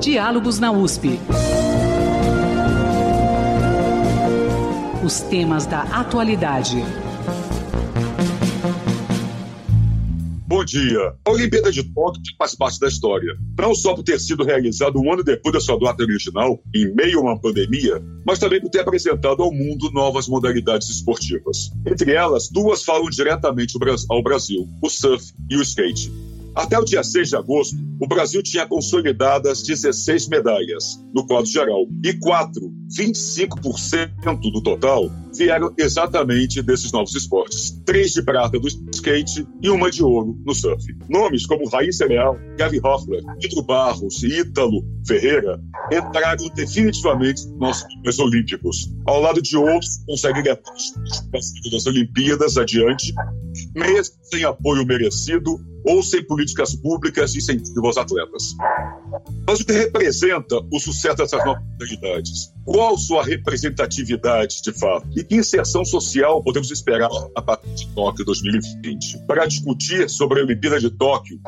Diálogos na USP. Os temas da atualidade. Dia. A Olimpíada de Tóquio faz parte da história. Não só por ter sido realizada um ano depois da sua data original, em meio a uma pandemia, mas também por ter apresentado ao mundo novas modalidades esportivas. Entre elas, duas falam diretamente ao Brasil: o surf e o skate. Até o dia 6 de agosto, o Brasil tinha consolidadas 16 medalhas no quadro geral e quatro, 25% do total, vieram exatamente desses novos esportes. Três de prata do skate e uma de ouro no surf. Nomes como Raíssa Leal, Gavi Hoffler, Pedro Barros e Ítalo Ferreira entraram definitivamente nos Jogos Olímpicos. Ao lado de outros, conseguem levar das Olimpíadas adiante, mesmo sem apoio merecido ou sem políticas públicas de incentivo aos atletas. Mas o que representa o sucesso dessas novas modalidades? Qual sua representatividade, de fato? E que inserção social podemos esperar a partir de Tóquio 2020? Para discutir sobre a Olimpíada de Tóquio,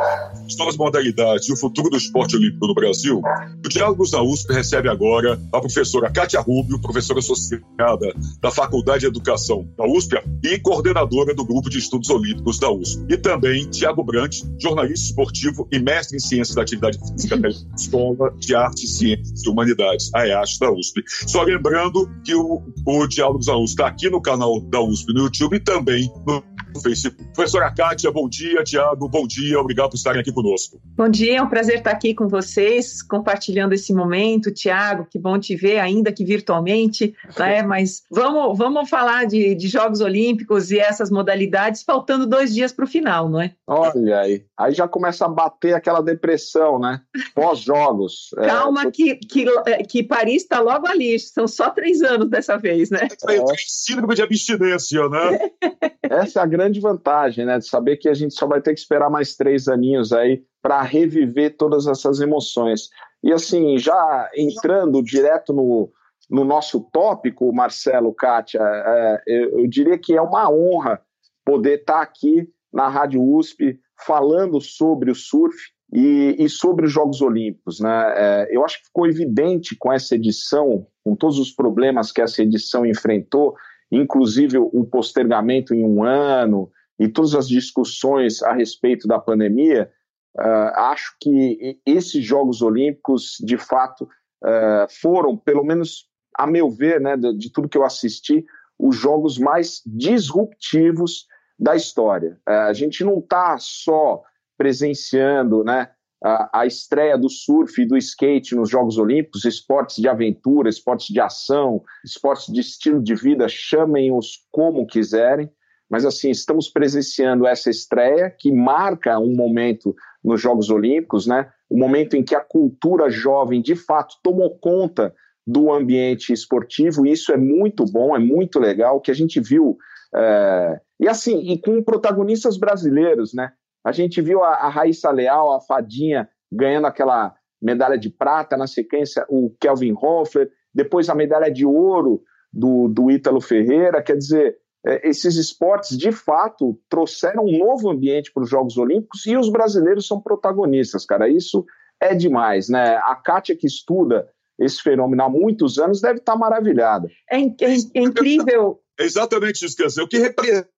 as novas modalidades e o futuro do esporte olímpico no Brasil, o Diálogos na USP recebe agora a professora Kátia Rubio, professora associada da Faculdade de Educação da USP e coordenadora do Grupo de Estudos Olímpicos da USP. E também Tiago Brant, jornalista esportivo e mestre em Ciências da Atividade Física pela Escola de Artes, Ciências e Humanidades, a EASH da USP. Só lembrando que o, o Diálogos da USP está aqui no canal da USP no YouTube e também no Facebook. Professora Kátia, bom dia. Tiago, bom dia. Obrigado por estarem aqui conosco. Bom dia, é um prazer estar aqui com vocês, compartilhando esse momento. Tiago, que bom te ver, ainda que virtualmente, né? Mas vamos, vamos falar de, de Jogos Olímpicos e essas modalidades, faltando dois dias para o final, não é? Olha aí, aí já começa a bater aquela depressão, né? Pós-jogos. É, Calma, é, que, que, que Paris está logo ali, são só três anos dessa vez, né? É, é síndrome de abstinência, né? Essa é a grande vantagem, né? De saber que a gente só vai ter que esperar mais três aninhos aí para reviver todas essas emoções. E assim, já entrando direto no, no nosso tópico, Marcelo, Kátia, é, eu, eu, diria que é uma honra poder estar tá aqui na Rádio USP falando sobre o surf e, e sobre os Jogos Olímpicos. Né? É, eu acho que ficou evidente com essa edição, com todos os problemas que essa edição enfrentou, inclusive o postergamento em um ano e todas as discussões a respeito da pandemia, uh, acho que esses Jogos Olímpicos, de fato, uh, foram, pelo menos a meu ver, né, de, de, tudo que eu assisti, os jogos mais disruptivos da história. Uh, a gente não está só presenciando né, a, estreia do surf e do skate nos Jogos Olímpicos, esportes de aventura, esportes de ação, esportes de estilo de vida, chamem-os como quiserem, mas assim, estamos presenciando essa estreia que marca um momento nos Jogos Olímpicos, né? O momento em que a cultura jovem de fato tomou conta do ambiente esportivo, e isso é muito bom, é muito legal, que a gente viu. É... E assim, e com protagonistas brasileiros, né? A gente viu a, a Raíssa Leal, a Fadinha, ganhando aquela medalha de prata, na sequência o Kelvin Hoffler, depois a medalha de ouro do, do Ítalo Ferreira, quer dizer, é, esses esportes de fato trouxeram um novo ambiente para os Jogos Olímpicos e os brasileiros são protagonistas, cara, isso é demais, né? A Kátia que estuda esse fenômeno há muitos anos deve estar maravilhada. É, é, é incrível. É exatamente isso, quer dizer, o que representa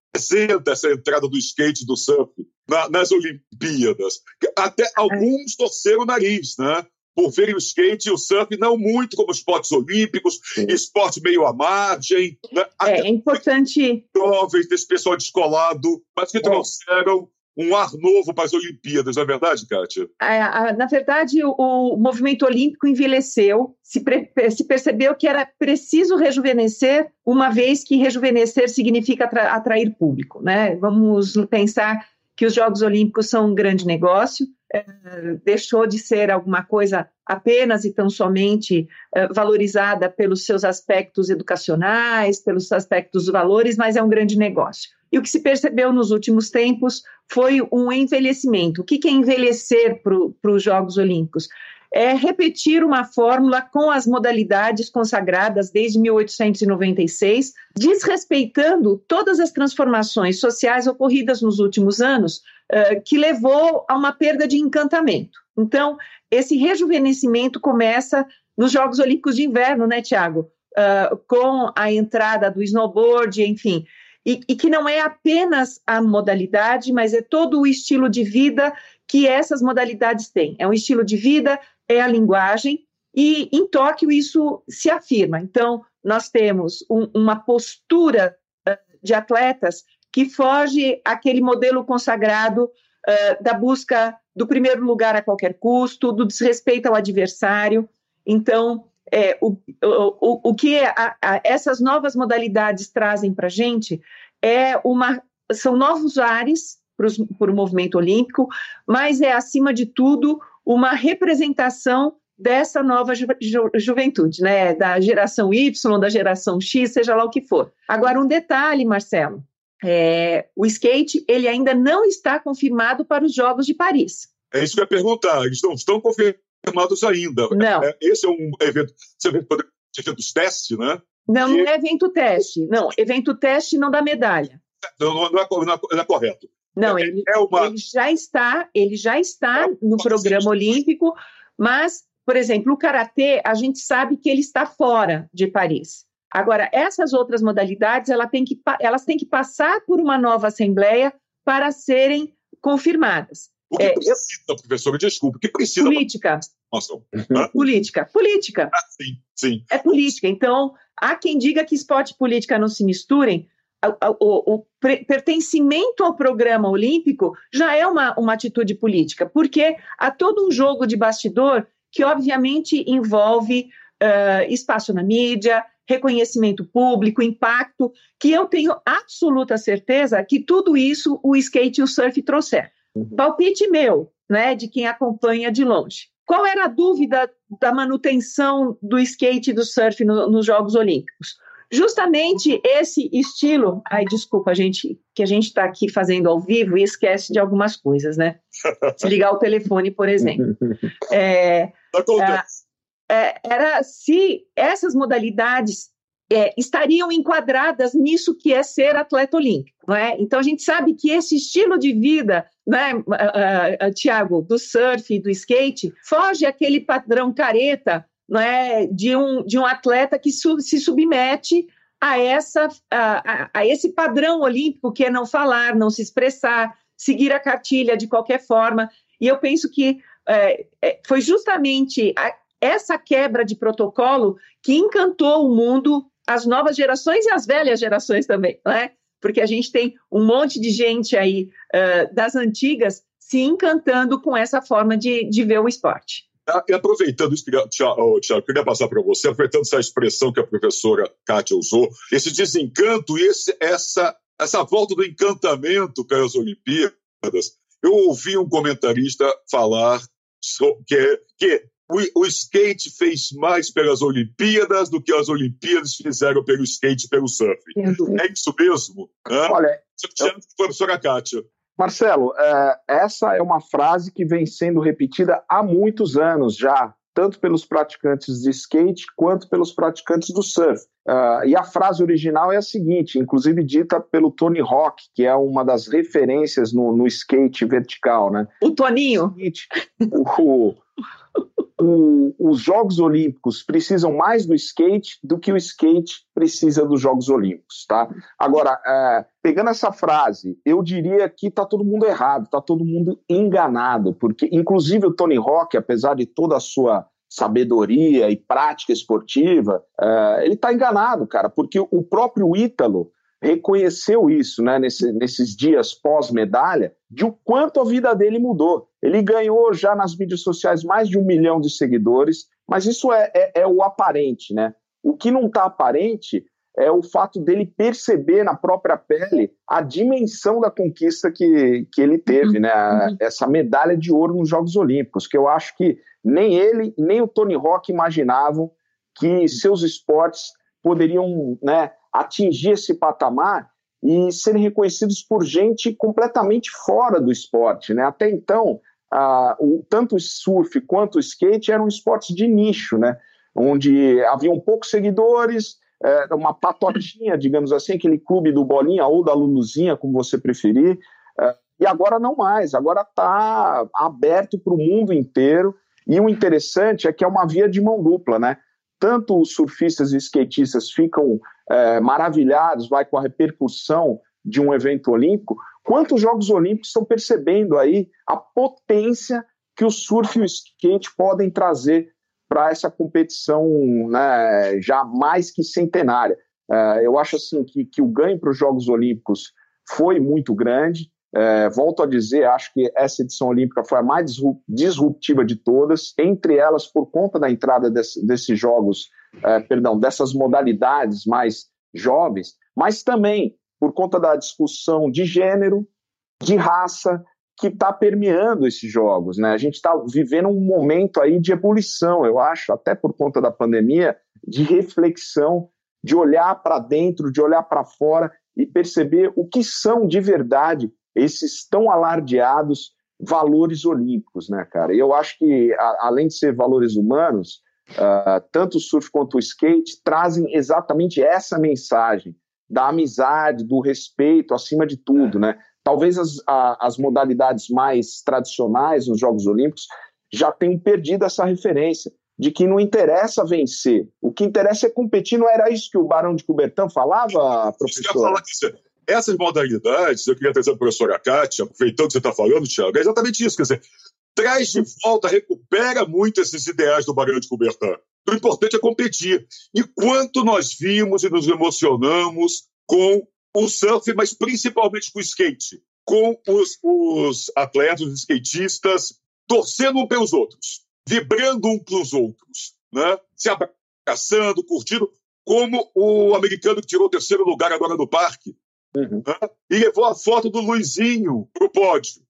essa entrada do skate do surf na, nas Olimpíadas. Até alguns torceram o nariz, né? Por verem o skate e o surf não muito como esportes olímpicos, Sim. esporte meio à margem. Né? É, é importante. Jovens, desse pessoal descolado, mas que é. trouxeram um ar novo para as Olimpíadas, não é verdade, Kátia? É, na verdade, o, movimento olímpico envelheceu, se, se, percebeu que era preciso rejuvenescer, uma vez que rejuvenescer significa atrair público. Né? Vamos pensar que os Jogos Olímpicos são um grande negócio, deixou de ser alguma coisa apenas e tão somente é, valorizada pelos seus aspectos educacionais, pelos aspectos dos valores, mas é um grande negócio. E o que se percebeu nos últimos tempos foi um envelhecimento. O que é envelhecer para os Jogos Olímpicos? É repetir uma fórmula com as modalidades consagradas desde 1896, desrespeitando todas as transformações sociais ocorridas nos últimos anos, uh, que levou a uma perda de encantamento. Então, esse rejuvenescimento começa nos Jogos Olímpicos de Inverno, né, Tiago? Uh, com a entrada do snowboard, enfim. E, e, que não é apenas a modalidade, mas é todo o estilo de vida que essas modalidades têm. É um estilo de vida é a linguagem, e em Tóquio isso se afirma. Então, nós temos um, uma postura uh, de atletas que foge àquele modelo consagrado uh, da busca do primeiro lugar a qualquer custo, do desrespeito ao adversário. Então, é, o, o, o que a, a, essas novas modalidades trazem para a gente é uma, são novos ares para o movimento olímpico, mas é, acima de tudo, uma representação dessa nova ju ju juventude, né? Da geração Y, da geração X, seja lá o que for. Agora, um detalhe, Marcelo. É, o skate ele ainda não está confirmado para os Jogos de Paris. É isso que eu ia perguntar. Eles não estão confirmados ainda. Não. É, esse é um evento, esse evento eventos teste, né? Não, não é evento teste. Não, evento teste não dá medalha. Não, não, é, não, é, não é correto. Não, é, ele, é uma... ele já está, ele já está é no programa olímpico, mas, por exemplo, o karatê, a gente sabe que ele está fora de Paris. Agora, essas outras modalidades, ela tem que, elas têm que passar por uma nova assembleia para serem confirmadas. O que é, precisa, eu... professora, desculpa, o que precisa? Política. Nossa, política. Política. Ah, sim, sim. É política. Então, há quem diga que esporte e política não se misturem, o, o, pertencimento ao programa olímpico já é uma, uma atitude política, porque há todo um jogo de bastidor que, obviamente, envolve uh, espaço na mídia, reconhecimento público, impacto, que eu tenho absoluta certeza que tudo isso o skate e o surf trouxeram. Uhum. Palpite meu, né, de quem acompanha de longe. Qual era a dúvida da manutenção do skate e do surf no, nos Jogos Olímpicos? Justamente esse estilo, ai, desculpa, gente, que a gente está aqui fazendo ao vivo e esquece de algumas coisas, né? Se ligar o telefone, por exemplo. É, é, era se essas modalidades é, estariam enquadradas nisso que é ser atleta olímpico, não é? Então a gente sabe que esse estilo de vida, né, uh, uh, uh, Tiago, do surf e do skate, foge aquele padrão careta né, de, um, de um atleta que su, se submete a, essa, a, a, esse padrão olímpico que é não falar, não se expressar, seguir a cartilha de qualquer forma. E eu penso que é, é, foi justamente a, essa quebra de protocolo que encantou o mundo, as novas gerações e as velhas gerações também, né? Porque a gente tem um monte de gente aí uh, das antigas se encantando com essa forma de, de ver o esporte. Ah, e aproveitando isso, Tiago, eu queria passar para você, aproveitando essa expressão que a professora Kátia usou, esse desencanto e esse, essa, essa volta do encantamento para as Olimpíadas, eu ouvi um comentarista falar que, que o, o, skate fez mais pelas Olimpíadas do que as Olimpíadas fizeram pelo skate e pelo surf. É isso mesmo? Olha, eu... professora Kátia. Marcelo, é, essa é uma frase que vem sendo repetida há muitos anos já, tanto pelos praticantes de skate quanto pelos praticantes do surf. Uh, e a frase original é a seguinte, inclusive dita pelo Tony Hawk, que é uma das referências no, no skate vertical, né? O Toninho. O, o, os Jogos Olímpicos precisam mais do skate do que o skate precisa dos Jogos Olímpicos, tá? Agora, é, pegando essa frase, eu diria que tá todo mundo errado, tá todo mundo enganado, porque inclusive o Tony Hawk, apesar de toda a sua sabedoria e prática esportiva, é, ele tá enganado, cara, porque o próprio Ítalo reconheceu isso, né, nesse, nesses dias pós-medalha, de o quanto a vida dele mudou. Ele ganhou já nas mídias sociais mais de um milhão de seguidores, mas isso é, é, é o aparente, né? O que não está aparente é o fato dele perceber na própria pele a dimensão da conquista que, que ele teve, né? Uhum. Essa medalha de ouro nos Jogos Olímpicos, que eu acho que nem ele, nem o Tony Hawk imaginavam que seus esportes poderiam né, atingir esse patamar e serem reconhecidos por gente completamente fora do esporte. Né? Até então, o, tanto o surf quanto o skate eram esportes de nicho, né? Onde haviam poucos seguidores, é, uma patotinha, digamos assim, aquele clube do Bolinha ou da Luluzinha, como você preferir. É, e agora não mais, agora está aberto para o mundo inteiro. E o interessante é que é uma via de mão dupla, né? Tanto os surfistas e skatistas ficam é, maravilhados, vai com a repercussão de um evento olímpico, quanto os Jogos Olímpicos estão percebendo aí a potência que o surf e o skate podem trazer para essa competição né, já mais que centenária. É, eu acho assim que, que o ganho para os Jogos Olímpicos foi muito grande. É, volto a dizer, acho que essa edição olímpica foi a mais disruptiva de todas, entre elas por conta da entrada desse, desses jogos, é, perdão, dessas modalidades mais jovens, mas também por conta da discussão de gênero, de raça, que está permeando esses jogos. Né? A gente está vivendo um momento aí de ebulição, eu acho, até por conta da pandemia, de reflexão, de olhar para dentro, de olhar para fora e perceber o que são de verdade esses tão alardeados valores olímpicos, né, cara? E eu acho que, a, além de ser valores humanos, uh, tanto o surf quanto o skate trazem exatamente essa mensagem da amizade, do respeito, acima de tudo, né? Talvez as, a, as modalidades mais tradicionais nos Jogos Olímpicos já tenham perdido essa referência de que não interessa vencer, o que interessa é competir. Não era isso que o Barão de Coubertin falava, professor? Essas modalidades, eu queria trazer a professora Kátia, aproveitando que você está falando, Tiago, é exatamente isso. Quer dizer, traz de volta, recupera muito esses ideais do Barão de Coubertin. O importante é competir. E quanto nós vimos e nos emocionamos com o surf, mas principalmente com o skate, com os, os atletas, os skatistas, torcendo um pelos outros, vibrando um pelos outros, né? se abraçando, curtindo, como o americano que tirou o terceiro lugar agora no parque, uhum. e levou a foto do Luizinho para o pódio.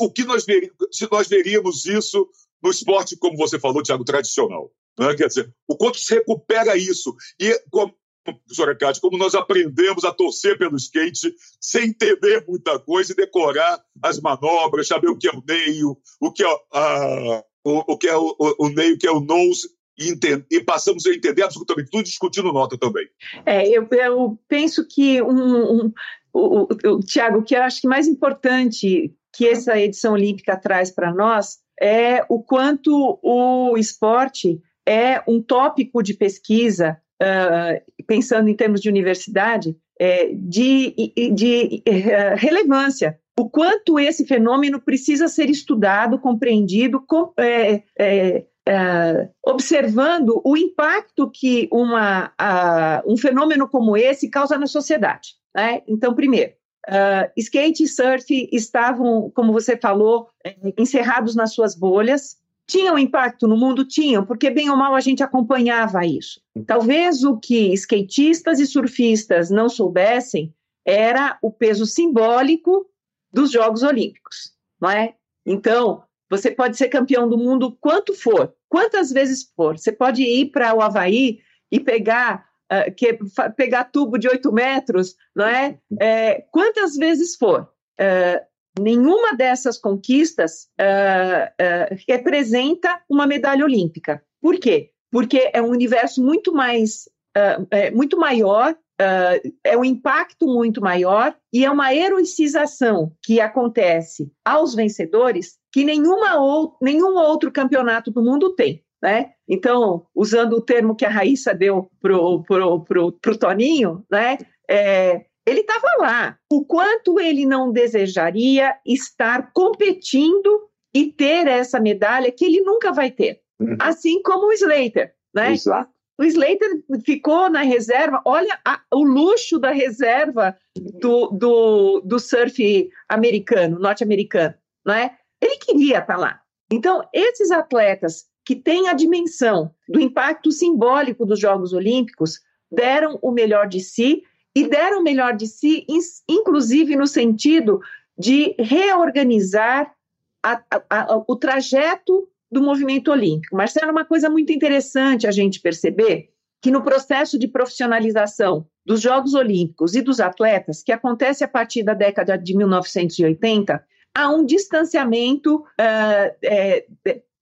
O que nós veríamos, se nós veríamos isso no esporte, como você falou, Thiago, tradicional? Né? Quer dizer, o quanto se recupera isso. E, como, professora Cátia, como nós aprendemos a torcer pelo skate sem entender muita coisa e decorar as manobras, saber o que é o neio, o que é, a, o, o, que é o, o, o neio, o que é o nose, e, passamos a entender absolutamente tudo, discutindo nota também. É, eu, eu penso que um, um, o, o, o Tiago, o que eu acho que mais importante que essa edição olímpica traz para nós é o quanto o esporte é um tópico de pesquisa, uh, pensando em termos de universidade, é, de, de uh, relevância. O quanto esse fenômeno precisa ser estudado, compreendido, com, é, é, é observando o impacto que uma, um fenômeno como esse causa na sociedade. Né? Então, primeiro, Uh, skate e surf estavam, como você falou, encerrados nas suas bolhas, tinham impacto no mundo? Tinham, porque bem ou mal a gente acompanhava isso. Talvez o que skatistas e surfistas não soubessem era o peso simbólico dos Jogos Olímpicos, não é? Então, você pode ser campeão do mundo quanto for, quantas vezes for. Você pode ir para o Havaí e pegar, uh, que, pegar tubo de 8 metros, não é? é quantas vezes for. Uh, nenhuma dessas conquistas uh, uh, representa uma medalha olímpica. Por quê? Porque é um universo muito mais, uh, é, muito maior, é um impacto muito maior e é uma heroicização que acontece aos vencedores que nenhuma ou, nenhum outro campeonato do mundo tem. Né? Então, usando o termo que a Raíssa deu para o pro, pro, pro Toninho, né? É, ele estava lá. O quanto ele não desejaria estar competindo e ter essa medalha que ele nunca vai ter. Uhum. Assim como o Slater, né? Exato. O Slater ficou na reserva. Olha a, o luxo da reserva do, do, do surf americano, norte-americano, né? Ele queria estar lá. Então, esses atletas que têm a dimensão do impacto simbólico dos Jogos Olímpicos deram o melhor de si e deram o melhor de si, inclusive no sentido de reorganizar a, a, a, o trajeto do movimento olímpico. Marcelo, uma coisa muito interessante a gente perceber que no processo de profissionalização dos Jogos Olímpicos e dos atletas, que acontece a partir da década de 1980, há um distanciamento uh, é,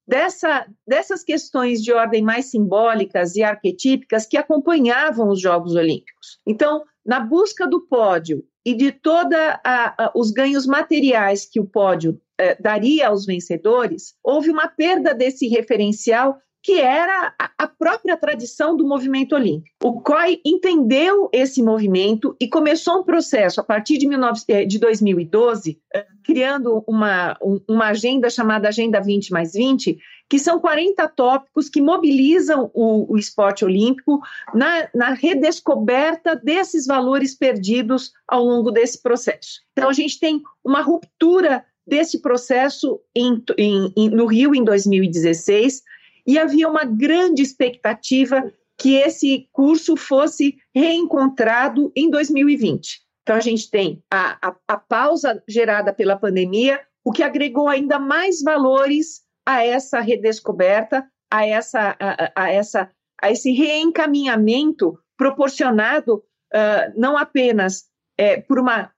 dessa, dessas questões de ordem mais simbólicas e arquetípicas que acompanhavam os Jogos Olímpicos. Então, na busca do pódio e de todos os ganhos materiais que o pódio eh, daria aos vencedores, houve uma perda desse referencial que era a própria tradição do movimento olímpico. O COI entendeu esse movimento e começou um processo a partir de, 19, eh, 2012, eh, criando uma, uma agenda chamada Agenda 20 mais 20, que são 40 tópicos que mobilizam o, o esporte olímpico na, na redescoberta desses valores perdidos ao longo desse processo. Então, a gente tem uma ruptura desse processo em, em, em, no Rio em 2016 e havia uma grande expectativa que esse curso fosse reencontrado em 2020. Então, a gente tem a, a, a pausa gerada pela pandemia, o que agregou ainda mais valores a essa redescoberta, a, essa, a, a essa, a esse reencaminhamento proporcionado uh, não apenas é, por uma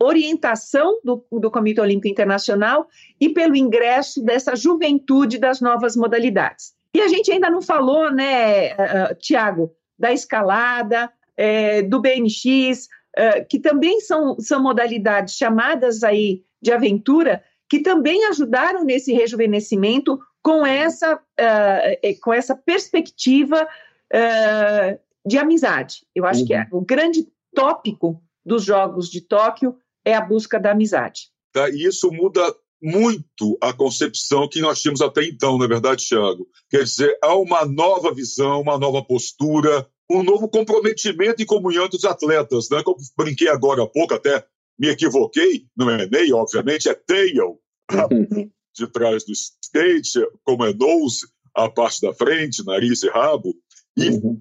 orientação do, do Comitê Olímpico Internacional e pelo ingresso dessa juventude das novas modalidades. E a gente ainda não falou, né, uh, uh Tiago, da escalada, é, do BMX, uh, que também são, são modalidades chamadas aí de aventura, que também ajudaram nesse rejuvenescimento com essa, uh, com essa perspectiva de amizade. Eu acho uhum. que é uhum. o grande tópico dos Jogos de Tóquio é a busca da amizade. Tá, e isso muda muito a concepção que nós tínhamos até então, não é verdade, Thiago? Quer dizer, há uma nova visão, uma nova postura, um novo comprometimento e comunhão dos atletas, né? Como brinquei agora há pouco, até me equivoquei, não é Ney, obviamente, é tail, de trás do skate, como é nose, a parte da frente, nariz e rabo, e, uhum.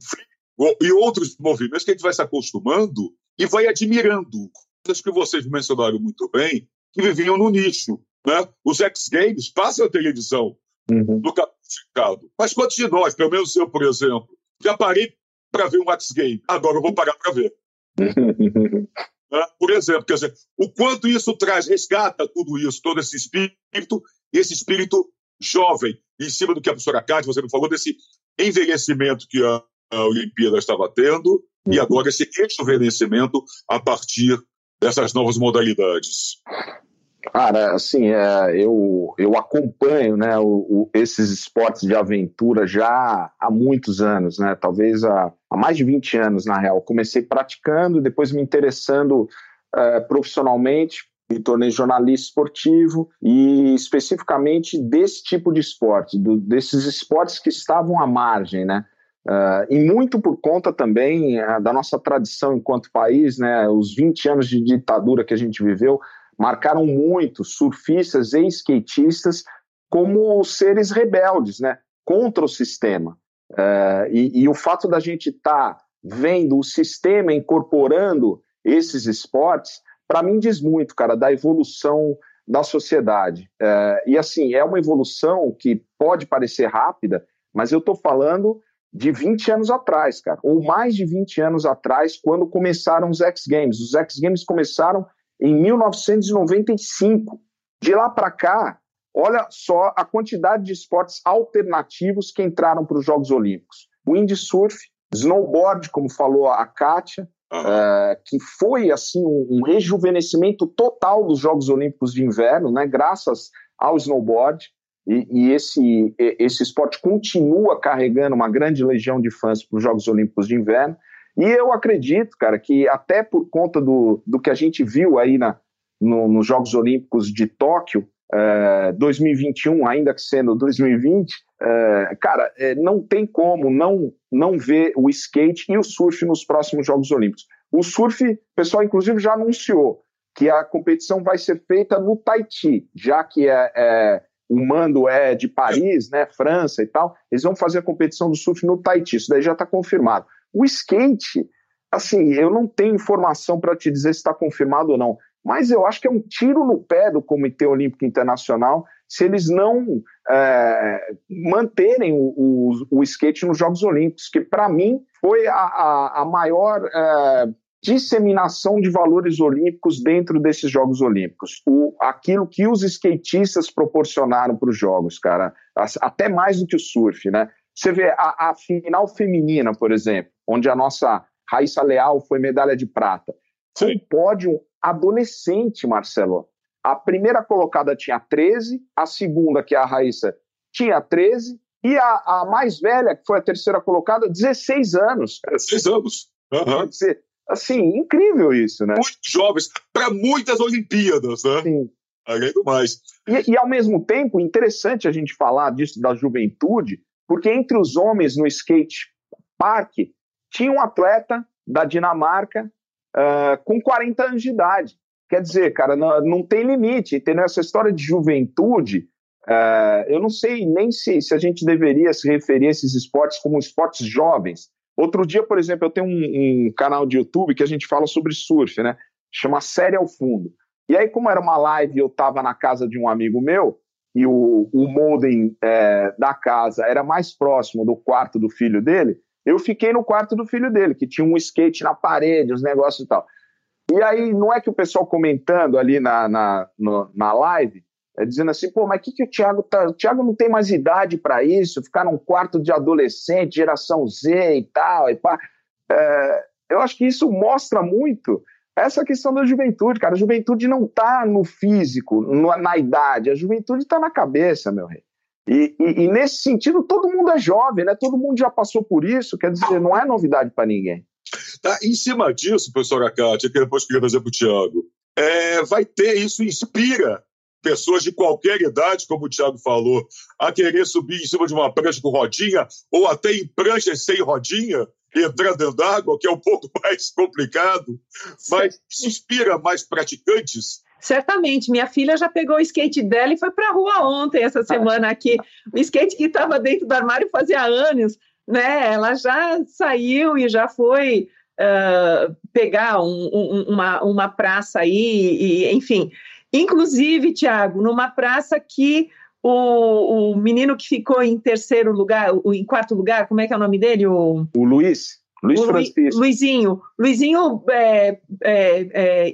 e outros movimentos que a gente vai se acostumando e vai admirando. Coisas que vocês mencionaram muito bem, que viviam no nicho. Né? Os X-Games passam a televisão uhum. no. Mas quantos de nós, pelo menos eu, por exemplo, já parei para ver um X-Game? Agora eu vou parar para ver. né? Por exemplo, quer dizer, o quanto isso traz, resgata tudo isso, todo esse espírito, esse espírito jovem, em cima do que a professora Cátia, você me falou, desse envelhecimento que a, a Olimpíada estava tendo. E agora esse rejuvenescimento a partir dessas novas modalidades. Cara, assim, é, eu, eu acompanho né, o, o, esses esportes de aventura já há muitos anos, né, talvez há, há mais de 20 anos, na real. Comecei praticando, depois me interessando é, profissionalmente, me tornei jornalista esportivo e especificamente desse tipo de esporte, do, desses esportes que estavam à margem, né? Uh, e muito por conta também uh, da nossa tradição enquanto país, né? Os 20 anos de ditadura que a gente viveu marcaram muito surfistas e skatistas como seres rebeldes, né? Contra o sistema. Uh, e, e, o fato da gente estar tá vendo o sistema incorporando esses esportes, para mim diz muito, cara, da evolução da sociedade. E assim, é uma evolução que pode parecer rápida, mas eu estou falando de 20 anos atrás, cara, ou mais de 20 anos atrás, quando começaram os X Games. Os X Games começaram em 1995. De lá para cá, olha só a quantidade de esportes alternativos que entraram para os Jogos Olímpicos: windsurf, snowboard, como falou a Kátia, uh, que foi assim um, um, rejuvenescimento total dos Jogos Olímpicos de Inverno, né, graças ao snowboard. E, e esse, esse esporte continua carregando uma grande legião de fãs para os Jogos Olímpicos de Inverno. E eu acredito, cara, que até por conta do, do que a gente viu aí na, no, nos Jogos Olímpicos de Tóquio, é, 2021, ainda que sendo 2020, é, cara, é, não tem como não, não ver o skate e o surf nos próximos Jogos Olímpicos. O surf, o pessoal inclusive já anunciou que a competição vai ser feita no Tahiti, já que é, é o mando é de Paris, né, França e tal, eles vão fazer a competição do surf no Tahiti, isso daí já está confirmado. O skate, assim, eu não tenho informação para te dizer se está confirmado ou não, mas eu acho que é um tiro no pé do Comitê Olímpico Internacional se eles não é, manterem o, o, o, skate nos Jogos Olímpicos, que para mim foi a, a, a maior é, disseminação de valores olímpicos dentro desses Jogos Olímpicos. O, aquilo que os skatistas proporcionaram para os Jogos, cara, até mais do que o surf, né? Você vê a, a, final feminina, por exemplo, onde a nossa Raíssa Leal foi medalha de prata. Foi um pódio adolescente, Marcelo. A primeira colocada tinha 13, a segunda, que é a Raíssa, tinha 13, e a, a mais velha, que foi a terceira colocada, 16 anos. 16 anos. Uhum. Dizer, assim, incrível isso, né? Muito jovens, para muitas Olimpíadas, né? Sim. Além do mais. E, e, ao mesmo tempo, interessante a gente falar disso da juventude, porque entre os homens no skate park tinha um atleta da Dinamarca uh, com 40 anos de idade. Quer dizer, cara, não, não tem limite. Entendeu? Essa história de juventude, uh, eu não sei nem se, se a gente deveria se referir a esses esportes como esportes jovens. Outro dia, por exemplo, eu tenho um, um canal de YouTube que a gente fala sobre surf, né? Chama Série ao Fundo. E aí, como era uma live, eu estava na casa de um amigo meu, e o, o modem é, da casa era mais próximo do quarto do filho dele, eu fiquei no quarto do filho dele, que tinha um skate na parede, os negócios e tal. E aí, não é que o pessoal comentando ali na, na, no, na live, é dizendo assim, pô, mas o que, que o Thiago tá. O Thiago não tem mais idade para isso, ficar num quarto de adolescente, geração Z e tal. E pá. É, eu acho que isso mostra muito essa questão da juventude, cara. A juventude não está no físico, no, na idade, a juventude está na cabeça, meu rei. E, e, e, nesse sentido, todo mundo é jovem, né? Todo mundo já passou por isso, quer dizer, não é novidade para ninguém. Tá, em cima disso, professora Cátia, que depois queria trazer para o Tiago, é, vai ter, isso inspira pessoas de qualquer idade, como o Tiago falou, a querer subir em cima de uma prancha com rodinha, ou até em pranchas sem rodinha, entrar dentro d'água, que é um pouco mais complicado, mas inspira mais praticantes. Certamente, minha filha já pegou o skate dela e foi para a rua ontem, essa semana aqui. O skate que estava dentro do armário fazia anos, né? Ela já saiu e já foi uh, pegar um, um, uma, uma praça aí, e, enfim. Inclusive, Tiago, numa praça que o, o menino que ficou em terceiro lugar, o, em quarto lugar, como é que é o nome dele? O, o Luiz. Luiz o Francisco. Luizinho. Luizinho é, é, é,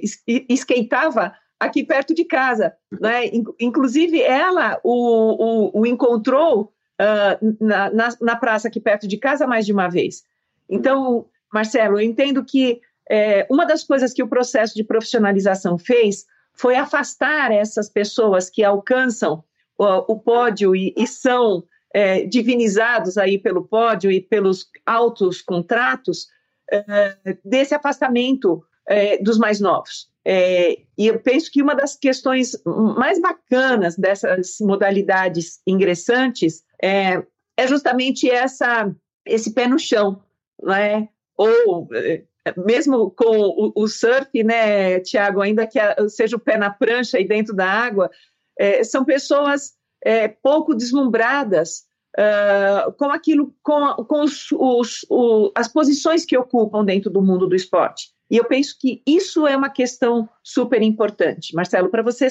skateava aqui perto de casa. Né? Inclusive, ela o, o, o encontrou uh, na, na, na, praça aqui perto de casa mais de uma vez. Então, Marcelo, eu entendo que é, uma das coisas que o processo de profissionalização fez foi afastar essas pessoas que alcançam o, o pódio e, e são é, divinizados aí pelo pódio e pelos altos contratos é, desse afastamento é, dos mais novos. É, e eu penso que uma das questões mais bacanas dessas modalidades ingressantes é, é justamente essa, esse pé no chão, né? ou é, mesmo com o, o surf, né, Tiago, ainda que seja o pé na prancha e dentro da água, é, são pessoas é, pouco deslumbradas uh, com aquilo, com, com os, os, o, as posições que ocupam dentro do mundo do esporte. E eu penso que isso é uma questão super importante. Marcelo, para você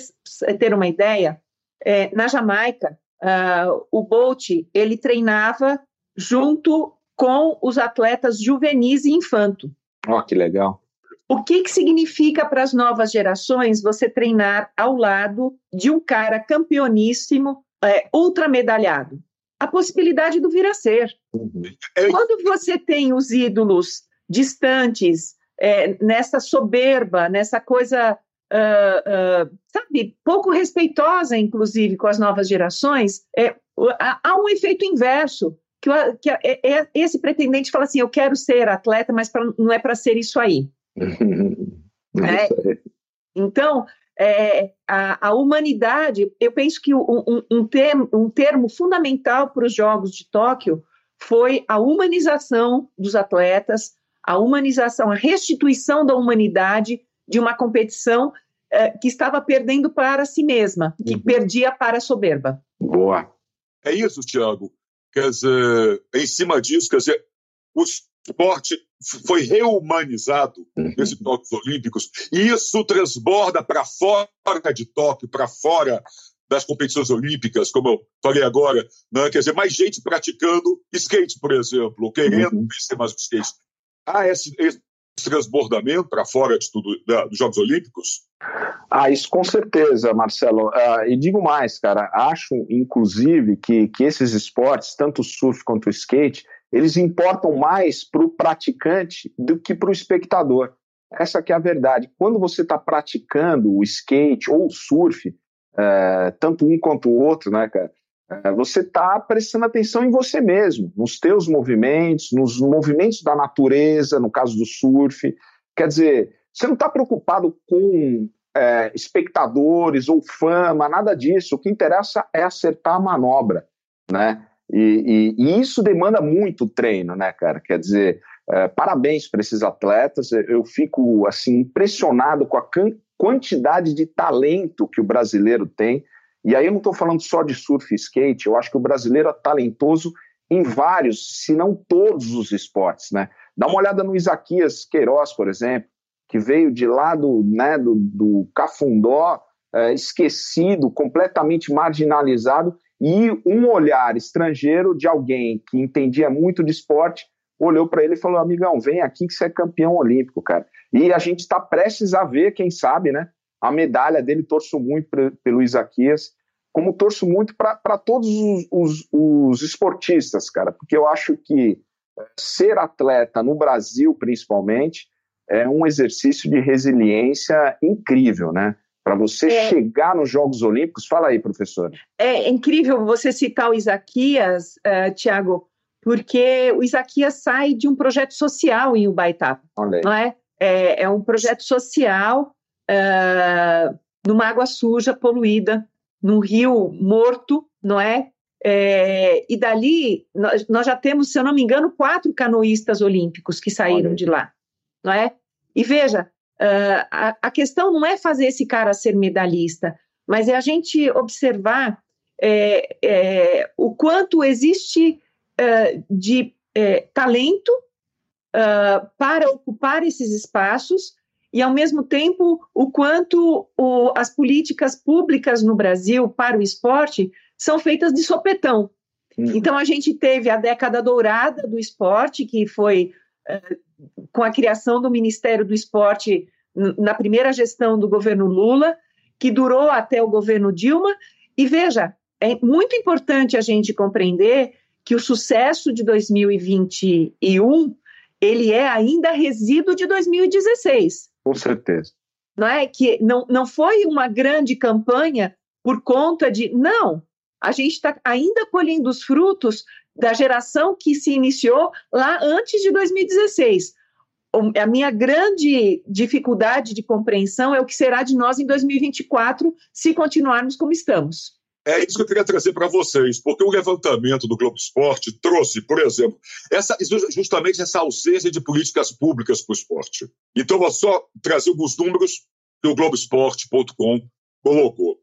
ter uma ideia, é, na Jamaica, uh, o Bolt ele treinava junto com os atletas juvenis e infanto. Ó, oh, que legal. O que, que significa para as novas gerações você treinar ao lado de um cara campeoníssimo, é, ultramedalhado? A possibilidade do vir a ser. Uhum. Quando você tem os ídolos distantes, é, nessa soberba, nessa coisa, uh, uh, sabe, pouco respeitosa, inclusive, com as novas gerações, é, há um efeito inverso que, que é, é, esse pretendente fala assim: eu quero ser atleta, mas pra, não é para ser isso aí. é, então, é, a, a, humanidade, eu penso que um, um, termo, um termo fundamental para os Jogos de Tóquio foi a humanização dos atletas, a humanização, a restituição da humanidade de uma competição é, que estava perdendo para si mesma, que uhum. perdia para a soberba. Boa. É isso, Tiago quer dizer, em cima disso, quer dizer, o esporte foi reumanizado uhum. nesses Jogos Olímpicos, e isso transborda para fora de Tóquio, para fora das competições olímpicas, como eu falei agora, né? quer dizer, mais gente praticando skate, por exemplo, querendo uhum. mais o skate. Há esse, esse transbordamento para fora de tudo, da, dos Jogos Olímpicos? Ah, isso com certeza, Marcelo. Uh, e digo mais, cara, acho, inclusive, que, que esses esportes, tanto o surf quanto o skate, eles importam mais para o praticante do que para o espectador. Essa que é a verdade. Quando você está praticando o skate ou o surf, uh, tanto um quanto o outro, né, cara, você está prestando atenção em você mesmo, nos teus movimentos, nos movimentos da natureza, no caso do surf. Quer dizer, você não está preocupado com é, espectadores ou fama, nada disso. O que interessa é acertar a manobra, né? E, e, e isso demanda muito treino, né, cara? Quer dizer, é, parabéns para esses atletas. Eu fico assim impressionado com a quantidade de talento que o brasileiro tem. E aí eu não estou falando só de surf e skate. Eu acho que o brasileiro é talentoso em vários, se não todos os esportes, né? Dá uma olhada no Isaquias Queiroz, por exemplo que veio de lá do, né, do, do Cafundó, é, esquecido, completamente marginalizado, e um olhar estrangeiro de alguém que entendia muito de esporte olhou para ele e falou: amigão, vem aqui que você é campeão olímpico, cara. E a gente está prestes a ver, quem sabe, né? A medalha dele, torço muito pelo Isaquias, como torço muito para todos os, os, os esportistas, cara, porque eu acho que é, ser atleta no Brasil, principalmente, é um exercício de resiliência incrível, né? Para você é, chegar nos Jogos Olímpicos, fala aí, professor. É incrível você citar o Isaquias, uh, Tiago, porque o Isaquias sai de um projeto social em Ubaitá, não é? é? É um projeto social uh, numa água suja, poluída, num rio morto, não é? é e dali nós, nós, já temos, se eu não me engano, quatro canoístas olímpicos que saíram de lá, não é? E veja, uh, a, a, questão não é fazer esse cara ser medalhista, mas é a gente observar é, é, o quanto existe uh, de é, talento para ocupar esses espaços e, ao mesmo tempo, o quanto o, as políticas públicas no Brasil para o esporte são feitas de sopetão. Uhum. Então, a gente teve a década dourada do esporte, que foi com a criação do Ministério do Esporte na primeira gestão do governo Lula, que durou até o governo Dilma. E veja, é muito importante a gente compreender que o sucesso de 2021 ele é ainda resíduo de 2016. Com certeza. Não é que não, não foi uma grande campanha por conta de não. A gente está ainda colhendo os frutos da geração que se iniciou lá antes de 2016. A minha grande dificuldade de compreensão é o que será de nós em 2024 se continuarmos como estamos. É isso que eu queria trazer para vocês, porque o levantamento do Globo Esporte trouxe, por exemplo, essa, justamente essa ausência de políticas públicas para o esporte. Então, vou só trazer alguns números que o Globoesporte.com colocou.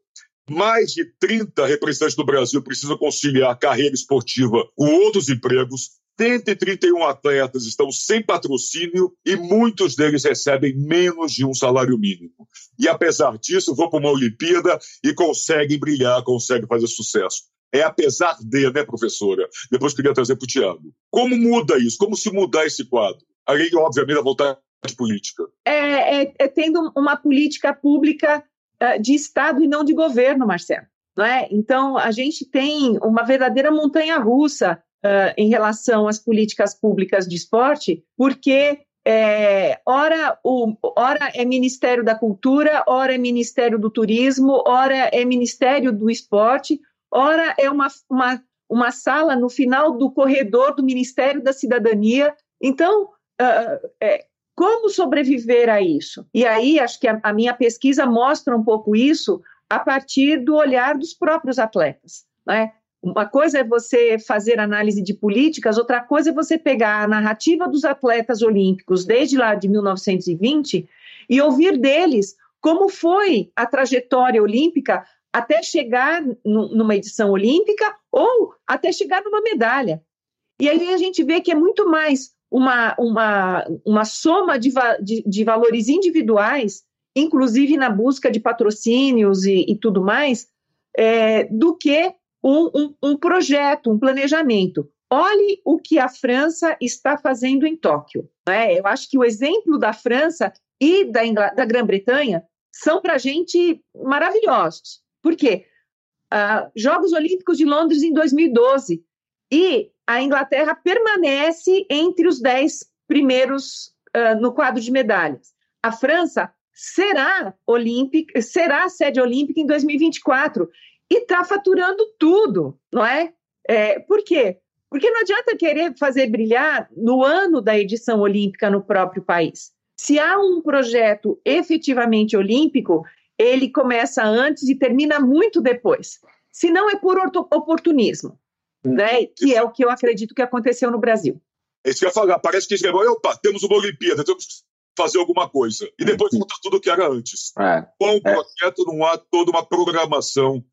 Mais de 30 representantes do Brasil precisam conciliar carreira esportiva com outros empregos. 131 atletas estão sem patrocínio e muitos deles recebem menos de um salário mínimo. E apesar disso, vão para uma Olimpíada e conseguem brilhar, conseguem fazer sucesso. É apesar de, né, professora? Depois queria trazer para o Tiago. Como muda isso? Como se mudar esse quadro? Além, obviamente, da vontade política. É, é, é tendo uma política pública eh, de Estado e não de governo, Marcelo. Não é? Então, a gente tem uma verdadeira montanha-russa uh, em relação às políticas públicas de esporte, porque é, ora, o, ora é Ministério da Cultura, ora é Ministério do Turismo, ora é Ministério do Esporte, ora é uma, uma, uma sala no final do corredor do Ministério da Cidadania. Então, uh, é, como sobreviver a isso? E aí, acho que a, a minha pesquisa mostra um pouco isso a partir do olhar dos próprios atletas. Né? Uma coisa é você fazer análise de políticas, outra coisa é você pegar a narrativa dos atletas olímpicos desde lá de 1920 e ouvir deles como foi a trajetória olímpica até chegar numa edição olímpica ou até chegar numa medalha. E aí a gente vê que é muito mais uma, uma, uma soma de, de, de valores individuais, inclusive na busca de patrocínios e, e tudo mais, é, do que um, um, um, projeto, um planejamento. olhe o que a França está fazendo em Tóquio. Né? Eu acho que o exemplo da França e da, da Grã-Bretanha são para a gente maravilhosos. Por quê? Uh, Jogos Olímpicos de Londres em 2012 e a Inglaterra permanece entre os dez primeiros uh, no quadro de medalhas. A França será olímpica, será sede olímpica em 2024 e está faturando tudo, não é? é? Por quê? Porque não adianta querer fazer brilhar no ano da edição olímpica no próprio país. Se há um projeto efetivamente olímpico, ele começa antes e termina muito depois. Se não é por oportunismo, hum. né? Que é o que eu acredito que aconteceu no Brasil. É isso que eu ia falar. Parece que chegou, opa, temos uma Olimpíada, temos que fazer alguma coisa. E depois volta tudo o que era antes. É. Com o é. projeto não há toda uma programação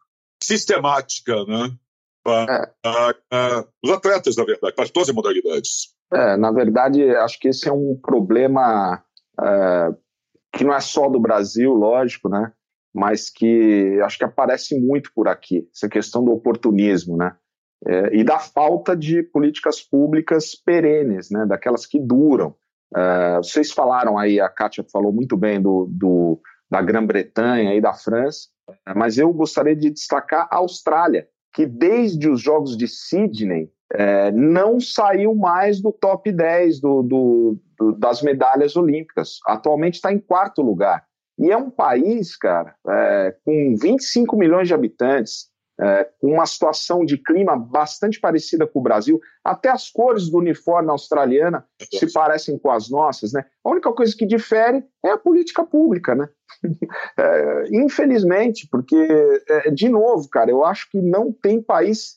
sistemática, né? para, é. os atletas, na verdade, para todas as modalidades. É, na verdade, acho que esse é um problema é, que não é só do Brasil, lógico, né? Mas que acho que aparece muito por aqui, essa questão do oportunismo, né? É, e da falta de políticas públicas perenes, né? Daquelas que duram. É, vocês falaram aí, a Kátia falou muito bem do, do da Grã-Bretanha e da França, mas eu gostaria de destacar a Austrália, que desde os Jogos de Sydney é, não saiu mais do top 10 do, do, do, das medalhas olímpicas. Atualmente está em quarto lugar. E é um país, cara, é, com 25 milhões de habitantes, é, com uma situação de clima bastante parecida com o Brasil. Até as cores do uniforme australiana se parecem com as nossas, né? A única coisa que difere é a política pública, né? É, infelizmente, porque, é, de novo, cara, eu acho que não tem país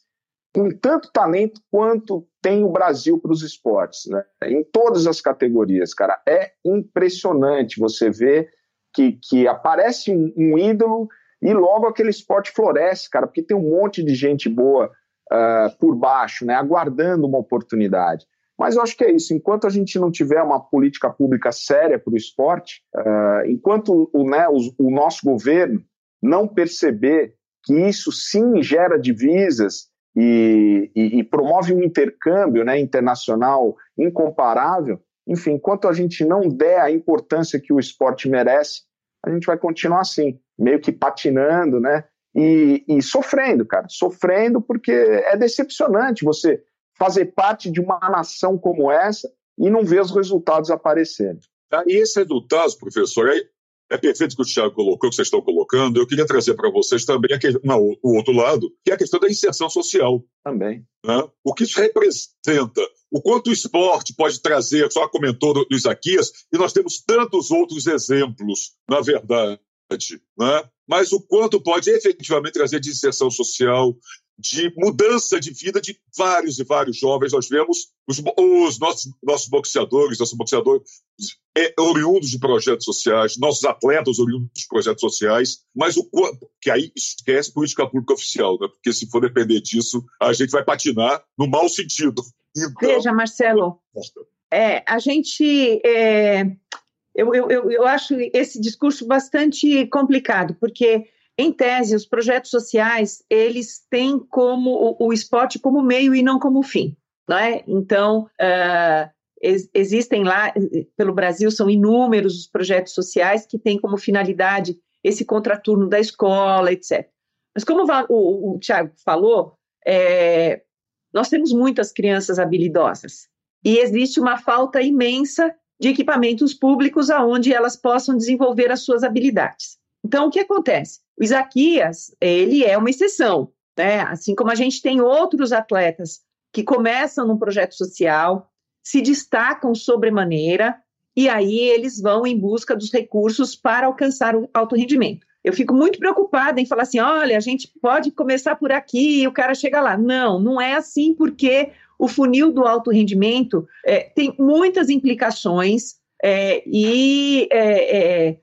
com tanto talento quanto tem o Brasil para os esportes, né? Em todas as categorias, cara. É impressionante você ver que, que aparece um, um ídolo e logo aquele esporte floresce, cara, porque tem um monte de gente boa uh, por baixo, né, aguardando uma oportunidade. Mas eu acho que é isso. Enquanto a gente não tiver uma política pública séria para o esporte, uh, enquanto o, né, o, o, nosso governo não perceber que isso sim gera divisas e, e, e promove um intercâmbio né, internacional incomparável, enfim, enquanto a gente não der a importância que o esporte merece, a gente vai continuar assim, meio que patinando, né? E, e, sofrendo, cara, sofrendo porque é decepcionante você fazer parte de uma nação como essa e não ver os resultados aparecendo. Ah, e esse resultado, professor, é, é perfeito que o Thiago colocou, que vocês estão colocando. Eu queria trazer para vocês também não, o outro lado, que é a questão da inserção social. Também. Né? O que isso representa o quanto o esporte pode trazer, só comentou do Isaquias, e nós temos tantos outros exemplos, na verdade, né? mas o quanto pode efetivamente trazer de inserção social, de mudança de vida de vários e vários jovens. Nós vemos os, os nossos, nossos boxeadores, nossos boxeadores é, oriundos de projetos sociais, nossos atletas oriundos de projetos sociais, mas o que aí esquece política pública oficial, né? porque se for depender disso, a gente vai patinar no mau sentido. Então, Veja, Marcelo, é, a gente. É, eu, eu, eu acho esse discurso bastante complicado, porque, em tese, os projetos sociais eles têm como o, o esporte como meio e não como fim. Não é? Então, uh, ex existem lá, pelo Brasil, são inúmeros os projetos sociais que têm como finalidade esse contraturno da escola, etc. Mas, como o, o Tiago falou, é, nós temos muitas crianças habilidosas e existe uma falta imensa de equipamentos públicos aonde elas possam desenvolver as suas habilidades. Então, o que acontece? O Isaquias, ele é uma exceção, né? Assim como a gente tem outros atletas que começam num projeto social, se destacam sobremaneira e aí eles vão em busca dos recursos para alcançar o alto rendimento. Eu fico muito preocupada em falar assim: olha, a gente pode começar por aqui e o cara chega lá. Não, não é assim, porque o funil do alto rendimento é, tem muitas implicações é, e é,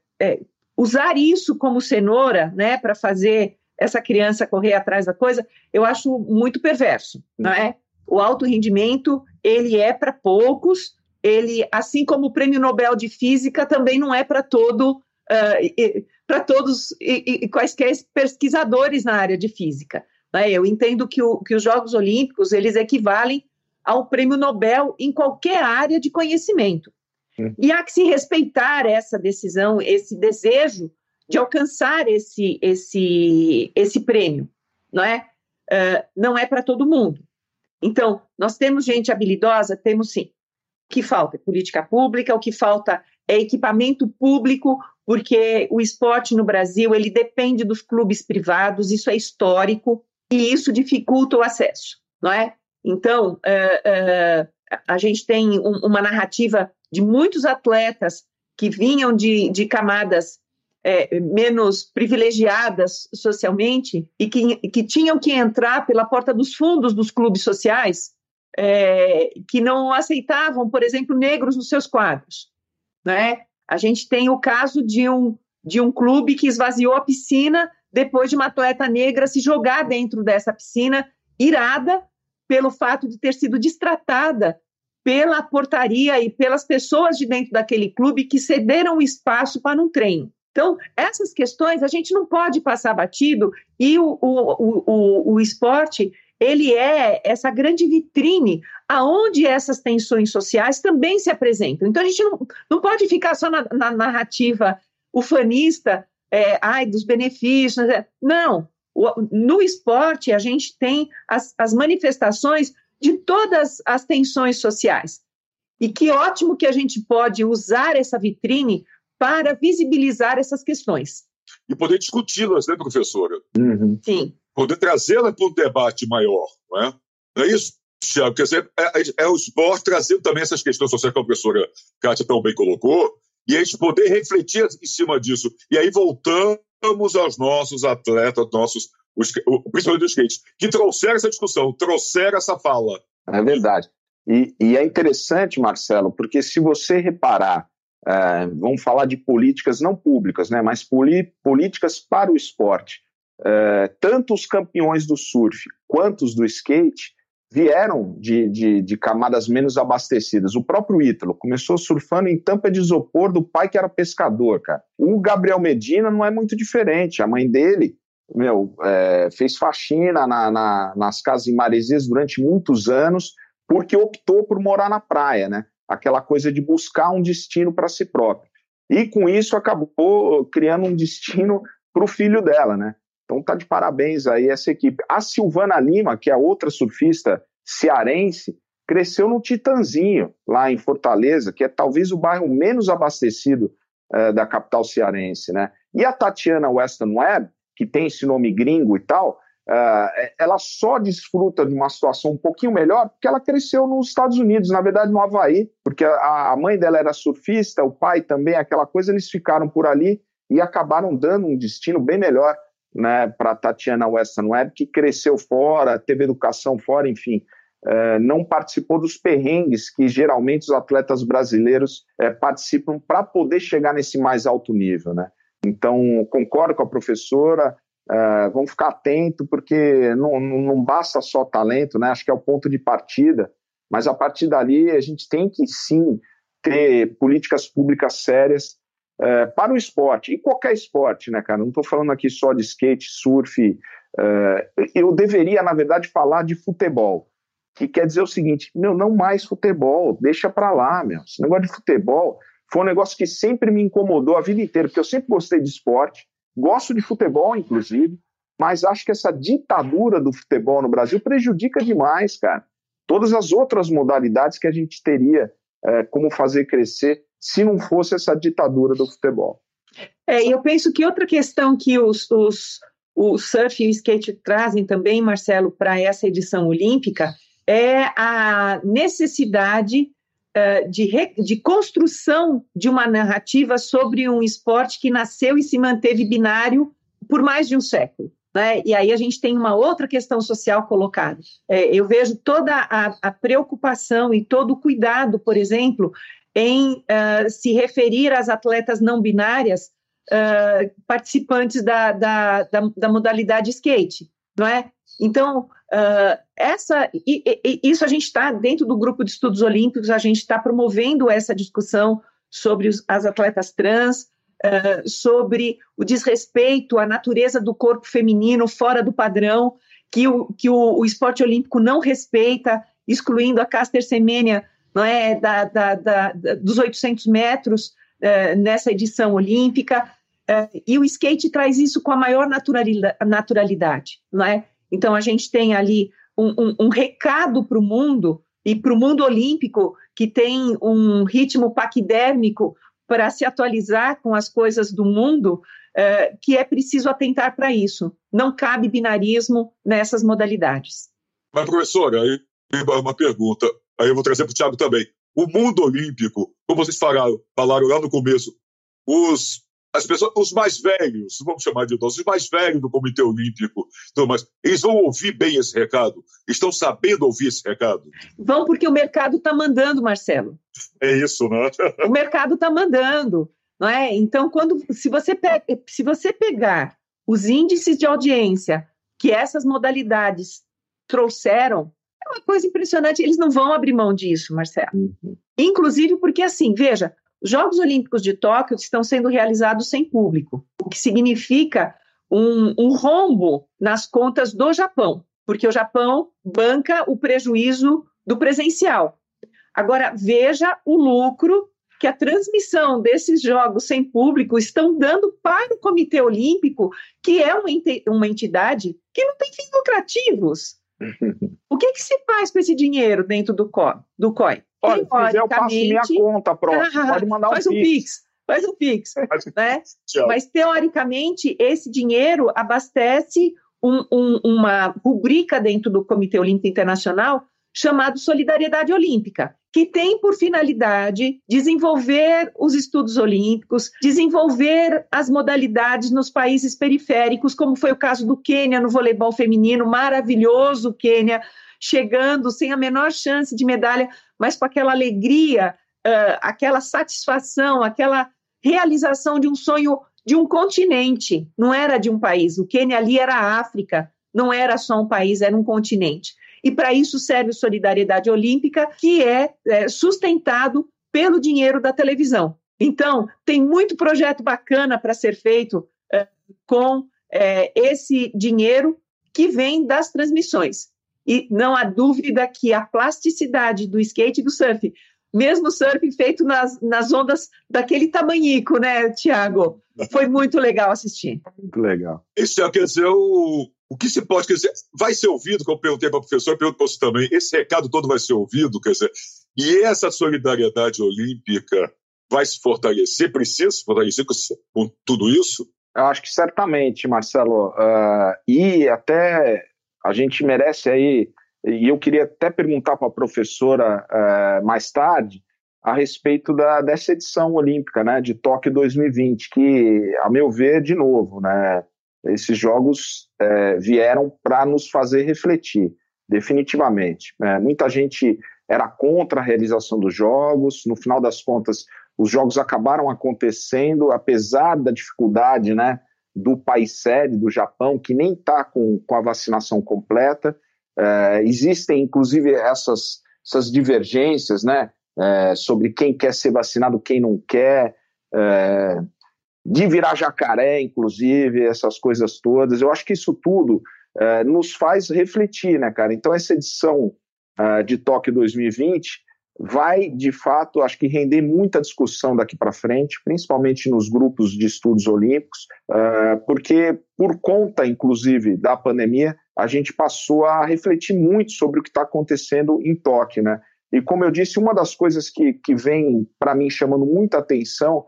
usar isso como cenoura né, para fazer essa criança correr atrás da coisa, eu acho muito perverso. Não é? O alto rendimento ele é para poucos, ele, assim como o prêmio Nobel de Física, também não é para todo uh, para todos e, e, quaisquer pesquisadores na área de física. Né? Eu entendo que, o, que os Jogos Olímpicos eles equivalem ao prêmio Nobel em qualquer área de conhecimento. Hum. E há que se respeitar essa decisão, esse desejo de alcançar esse, esse, esse prêmio, não é? Uh, não é para todo mundo. Então, nós temos gente habilidosa? Temos sim. O que falta é política pública, o que falta é equipamento público, porque o esporte no Brasil ele depende dos clubes privados, isso é histórico, e isso dificulta o acesso, não é? Então, uh, uh, a gente tem um, uma narrativa de muitos atletas que vinham de, de camadas é, menos privilegiadas socialmente e que, que tinham que entrar pela porta dos fundos dos clubes sociais, é, que não aceitavam, por exemplo, negros nos seus quadros. Né? A gente tem o caso de um, de um clube que esvaziou a piscina depois de uma atleta negra se jogar dentro dessa piscina, irada pelo fato de ter sido destratada pela portaria e pelas pessoas de dentro daquele clube que cederam espaço para um treino. Então, essas questões a gente não pode passar batido e o, o, o, o esporte ele é essa grande vitrine aonde essas tensões sociais também se apresentam. Então, a gente não, não pode ficar só na, na narrativa ufanista, é, ai, dos benefícios. Né? Não. No esporte, a gente tem as, as manifestações de todas as tensões sociais. E que ótimo que a gente pode usar essa vitrine para visibilizar essas questões. E poder discuti-las, né, professora? Uhum. Sim. Poder trazê-las para um debate maior, não é? Não é isso, Tiago? Quer dizer, é, é, é, o esporte trazendo também essas questões sociais que a professora Kátia tão bem colocou, e a gente poder refletir em cima disso. E aí voltamos aos nossos atletas, nossos, os, principalmente dos skate, que trouxeram essa discussão, trouxeram essa fala. É verdade. E, e é interessante, Marcelo, porque se você reparar é, vamos falar de políticas não públicas, né, mas políticas para o esporte. É, tanto os campeões do surf quanto os do skate vieram de, de, de, camadas menos abastecidas. O próprio Ítalo começou surfando em tampa de isopor do pai que era pescador, cara. O Gabriel Medina não é muito diferente. A mãe dele, meu, é, fez faxina na, na, nas casas em Maresias durante muitos anos porque optou por morar na praia, né? aquela coisa de buscar um destino para si próprio. E com isso acabou criando um destino para o filho dela, né? Então tá de parabéns aí essa equipe. A Silvana Lima, que é outra surfista cearense, cresceu no Titanzinho, lá em Fortaleza, que é talvez o bairro menos abastecido uh, da capital cearense, né? E a Tatiana Weston Webb, que tem esse nome gringo e tal, Uh, ela só desfruta de uma situação um pouquinho melhor porque ela cresceu nos Estados Unidos, na verdade no Havaí, porque a, a mãe dela era surfista, o pai também, aquela coisa, eles ficaram por ali e acabaram dando um destino bem melhor né, para Tatiana Weston Webb, que cresceu fora, teve educação fora, enfim, uh, não participou dos perrengues que geralmente os atletas brasileiros uh, participam para poder chegar nesse mais alto nível. Né? Então, concordo com a professora, Uh, vamos ficar atento, porque não, não, basta só talento, né? acho que é o ponto de partida, mas a partir dali a gente tem que sim ter políticas públicas sérias uh, para o esporte, e qualquer esporte, né, cara? Não estou falando aqui só de skate, surf. Uh, eu deveria, na verdade, falar de futebol, que quer dizer o seguinte: meu, não mais futebol, deixa para lá, meu. Esse negócio de futebol foi um negócio que sempre me incomodou a vida inteira, porque eu sempre gostei de esporte Gosto de futebol, inclusive, mas acho que essa ditadura do futebol no Brasil prejudica demais, cara. Todas as outras modalidades que a gente teria é, como fazer crescer se não fosse essa ditadura do futebol. É, eu penso que outra questão que os, os, o surf e o skate trazem também, Marcelo, para essa edição olímpica é a necessidade uh, de, re, de construção de uma narrativa sobre um esporte que nasceu e se manteve binário por mais de um século. Né? E aí a gente tem uma outra questão social colocada. É, eu vejo toda a, a, preocupação e todo o cuidado, por exemplo, em uh, se referir às atletas não binárias uh, participantes da, da, da, da, modalidade skate, não é? Então, uh, essa, e, e, isso a gente está, dentro do grupo de estudos olímpicos, a gente está promovendo essa discussão sobre os, as atletas trans, sobre o desrespeito à natureza do corpo feminino fora do padrão, que o, que o, o esporte olímpico não respeita excluindo a Caster Semenya não é, da, da, da, dos 800 metros uh, nessa edição olímpica. Uh, e o skate traz isso com a maior naturalidade, não é? Então a gente tem ali um, um, um recado para o mundo e para o mundo olímpico que tem um ritmo paquidérmico para se atualizar com as coisas do mundo, uh, que é preciso atentar para isso. Não cabe binarismo nessas modalidades. Mas, professora, uma pergunta, aí eu vou trazer para o Tiago também. O mundo olímpico, como vocês falaram, falaram lá no começo, os as pessoas, os mais velhos, vamos chamar de idosos, os mais velhos do Comitê Olímpico, então, mas eles vão ouvir bem esse recado? Estão sabendo ouvir esse recado? Vão, porque o mercado está mandando, Marcelo. É isso, né? o mercado está mandando, não é? Então, quando, se você, se você pegar os índices de audiência que essas modalidades trouxeram, uma coisa impressionante. Eles não vão abrir mão disso, Marcelo. Uhum. Inclusive porque, assim, veja, os Jogos Olímpicos de Tóquio estão sendo realizados sem público, o que significa um, um rombo nas contas do Japão, porque o Japão banca o prejuízo do presencial. Agora, veja o lucro que a transmissão desses jogos sem público estão dando para o Comitê Olímpico, que é uma entidade que não tem fins lucrativos. O que, que se faz com esse dinheiro dentro do COI? Do COI? Olha, se eu passo minha conta, pronto. Ah, pode mandar um faz um pix. Faz um pix, né? Mas teoricamente esse dinheiro abastece um, um, uma rubrica dentro do Comitê Olímpico Internacional chamado Solidariedade Olímpica, que tem por finalidade desenvolver os estudos olímpicos, desenvolver as modalidades nos países periféricos, como foi o caso do Quênia no voleibol feminino, maravilhoso Quênia, chegando sem a menor chance de medalha, mas com aquela alegria, uh, aquela satisfação, aquela realização de um sonho de um continente, não era de um país. O Quênia ali era a África, não era só um país, era um continente. E para isso serve Solidariedade Olímpica, que é, é sustentado pelo dinheiro da televisão. Então, tem muito projeto bacana para ser feito é, com é, esse dinheiro que vem das transmissões. E não há dúvida que a plasticidade do skate e do surf, mesmo surf feito nas, nas ondas daquele tamanhico, né, Tiago? Foi muito legal assistir. Muito legal. Isso quer dizer, o, que se pode quer dizer, vai ser ouvido, como eu perguntei para o professor, eu pergunto para você também, esse recado todo vai ser ouvido, quer dizer, e essa solidariedade olímpica vai se fortalecer, precisa se fortalecer com, com tudo isso? Eu acho que certamente, Marcelo, uh, e até a gente merece aí, e eu queria até perguntar para a professora uh, mais tarde, a respeito da, dessa edição olímpica, né, de Tóquio 2020, que, a meu ver, de novo, né, esses jogos é, vieram para nos fazer refletir, definitivamente. É, muita gente era contra a realização dos jogos, no final das contas, os jogos acabaram acontecendo, apesar da dificuldade, né, do país sede, do Japão, que nem está com, com a vacinação completa. É, existem, inclusive, essas, essas divergências né, é, sobre quem quer ser vacinado, quem não quer, é, de virar jacaré, inclusive, essas coisas todas. Eu acho que isso tudo é, nos faz refletir, né, cara? Então, essa edição é, de Tóquio 2020 vai, de fato, acho que render muita discussão daqui para frente, principalmente nos grupos de estudos olímpicos, uh, porque por conta, inclusive, da pandemia, a gente passou a refletir muito sobre o que está acontecendo em Tóquio, né? E como eu disse, uma das coisas que, que vem para mim chamando muita atenção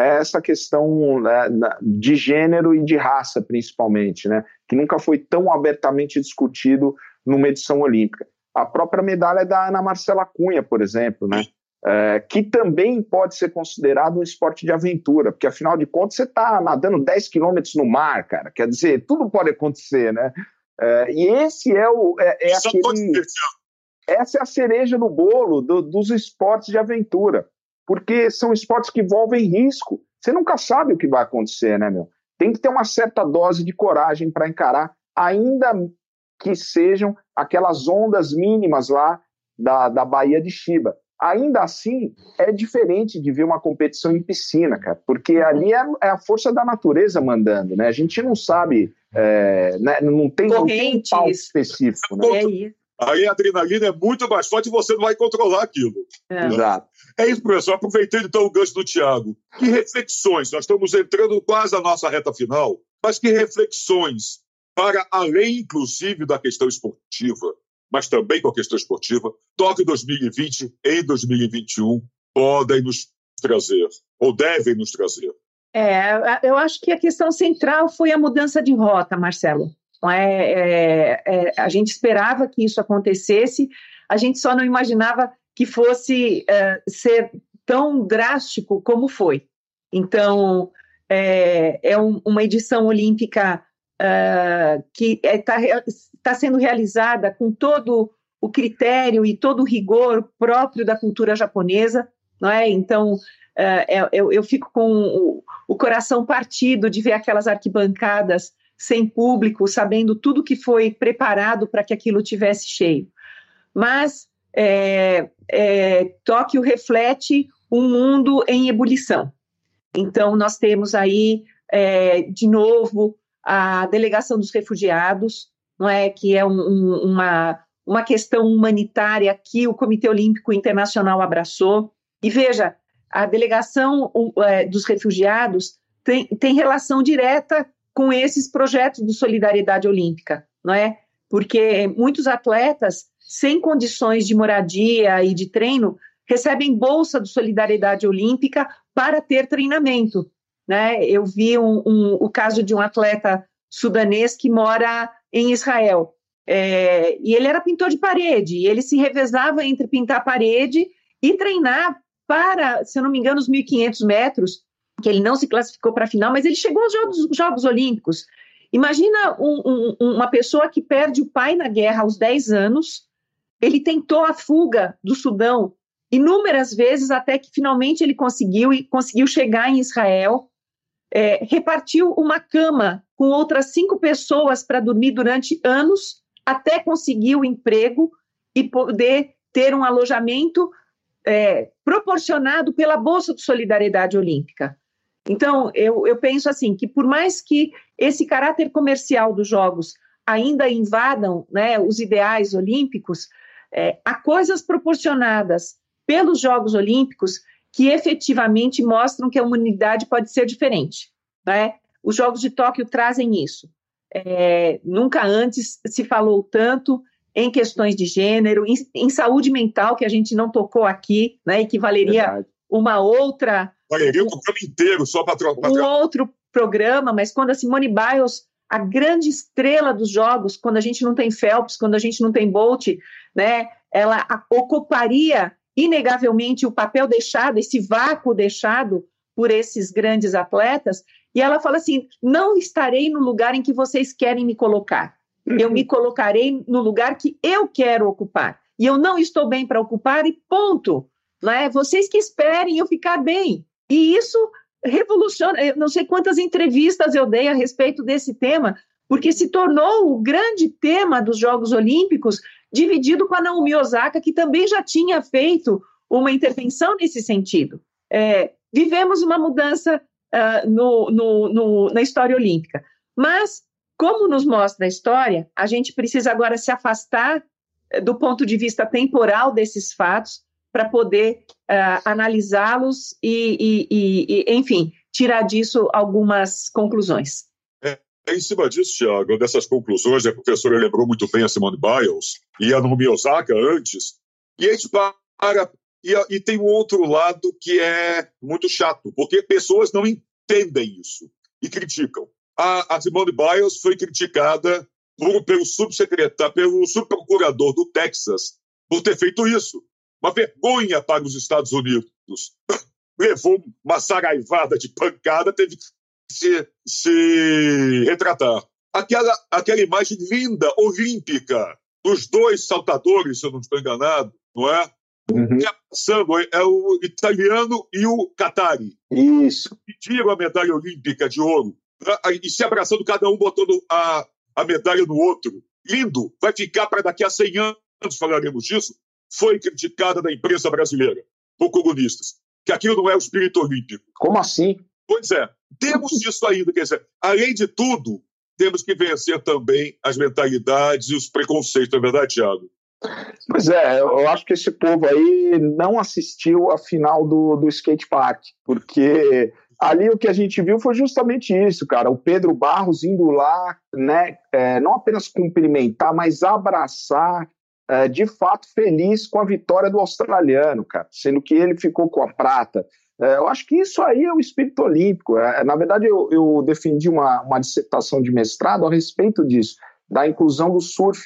é essa questão né, de gênero e de raça, principalmente, né? Que nunca foi tão abertamente discutido numa edição olímpica. A própria medalha da Ana Marcela Cunha, por exemplo, né? É, que também pode ser considerado um esporte de aventura, porque afinal de contas você está nadando 10 quilômetros no mar, cara. Quer dizer, tudo pode acontecer, né? É, e esse é o. É, é aquele, essa é a cereja no bolo do, dos esportes de aventura, porque são esportes que envolvem risco. Você nunca sabe o que vai acontecer, né, meu? Tem que ter uma certa dose de coragem para encarar, ainda que sejam aquelas ondas mínimas lá da, da Baía de Chiba. Ainda assim, é diferente de ver uma competição em piscina, cara, porque ali é, é a força da natureza mandando, né? A gente não sabe, é, né? não, tem, não tem um específico. Né? É isso. Aí a adrenalina é muito mais forte e você não vai controlar aquilo. É. Exato. É isso, professor. Aproveitando então o gancho do Tiago. Que reflexões, nós estamos entrando quase na nossa reta final, mas que reflexões para além, inclusive, da questão esportiva, mas também com a questão esportiva, Tóquio 2020 em 2021 podem nos trazer, ou devem nos trazer? É, eu acho que a questão central foi a mudança de rota, Marcelo. É, é, é, a gente esperava que isso acontecesse, a gente só não imaginava que fosse é, ser tão drástico como foi. Então, é, é um, uma edição olímpica que está tá sendo realizada com todo o critério e todo o rigor próprio da cultura japonesa, não é? Então, eu, eu, fico com o, coração partido de ver aquelas arquibancadas sem público, sabendo tudo que foi preparado para que aquilo tivesse cheio. Mas é, é, Tóquio reflete um mundo em ebulição. Então, nós temos aí, é, de novo, a delegação dos refugiados, não é que é um, um, uma, uma questão humanitária que o Comitê Olímpico Internacional abraçou. E veja, a delegação é, dos refugiados tem, tem relação direta com esses projetos de solidariedade olímpica, não é? Porque muitos atletas sem condições de moradia e de treino recebem bolsa de solidariedade olímpica para ter treinamento. Né? Eu vi um, um, o caso de um atleta sudanês que mora em Israel. É, e ele era pintor de parede, e ele se revezava entre pintar parede e treinar para, se eu não me engano, os 1.500 metros, que ele não se classificou para a final, mas ele chegou aos Jogos, Jogos Olímpicos. Imagina um, um, uma pessoa que perde o pai na guerra aos 10 anos, ele tentou a fuga do Sudão inúmeras vezes até que finalmente ele conseguiu e conseguiu chegar em Israel é, repartiu uma cama com outras cinco pessoas para dormir durante anos, até conseguir o emprego e poder ter um alojamento é, proporcionado pela Bolsa de Solidariedade Olímpica. Então, eu, eu penso assim, que por mais que esse caráter comercial dos Jogos ainda invadam né, os ideais olímpicos, é, há coisas proporcionadas pelos Jogos Olímpicos que efetivamente mostram que a humanidade pode ser diferente. Né? Os Jogos de Tóquio trazem isso. É, nunca antes se falou tanto em questões de gênero, em, em, saúde mental, que a gente não tocou aqui, né, e que valeria Verdade. uma outra. Valeria um programa inteiro só para trocar. Um outro programa, mas quando a Simone Biles, a grande estrela dos jogos, quando a gente não tem Phelps, quando a gente não tem Bolt, né, ela ocuparia inegavelmente o papel deixado, esse vácuo deixado por esses grandes atletas, e ela fala assim: não estarei no lugar em que vocês querem me colocar. Eu me colocarei no lugar que eu quero ocupar. E eu não estou bem para ocupar, e ponto. Não é? Vocês que esperem eu ficar bem. E isso revoluciona. Eu não sei quantas entrevistas eu dei a respeito desse tema, porque se tornou o grande tema dos Jogos Olímpicos, dividido com a Naomi Osaka, que também já tinha feito uma intervenção nesse sentido. É, vivemos uma mudança uh, no, no, no, na história olímpica, mas, como nos mostra a história, a gente precisa agora se afastar eh, do ponto de vista temporal desses fatos para poder uh, analisá-los e, e, e, enfim, tirar disso algumas conclusões. É em cima disso, Tiago, dessas conclusões, a professora lembrou muito bem a Simone Biles e a Naomi Osaka antes, e a gente para. E, e tem um outro lado que é muito chato, porque pessoas não entendem isso e criticam. A, a Simone Biles foi criticada por, pelo subsecretário, pelo subprocurador do Texas por ter feito isso. Uma vergonha para os Estados Unidos. Levou uma saraivada de pancada, teve que se, se retratar. Aquela, aquela imagem linda, olímpica, dos dois saltadores, se eu não estou enganado, não é? Uhum. Passando, é o italiano e o Qatari. Isso. Pediram a medalha olímpica de ouro e se abraçando, cada um botando a, a medalha no outro. Lindo, vai ficar para daqui a 100 anos, falaremos disso. Foi criticada na imprensa brasileira por comunistas, que aquilo não é o espírito olímpico. Como assim? Pois é, temos isso ainda. Quer dizer, além de tudo, temos que vencer também as mentalidades e os preconceitos, não é verdade, Tiago? Pois é, eu acho que esse povo aí não assistiu a final do, do skate park, porque ali o que a gente viu foi justamente isso, cara. O Pedro Barros indo lá, né, é, não apenas cumprimentar, mas abraçar, é, de fato feliz com a vitória do australiano, cara, sendo que ele ficou com a prata. É, eu acho que isso aí é o espírito olímpico. É, na verdade, eu, eu defendi uma, uma dissertação de mestrado a respeito disso, da inclusão do surf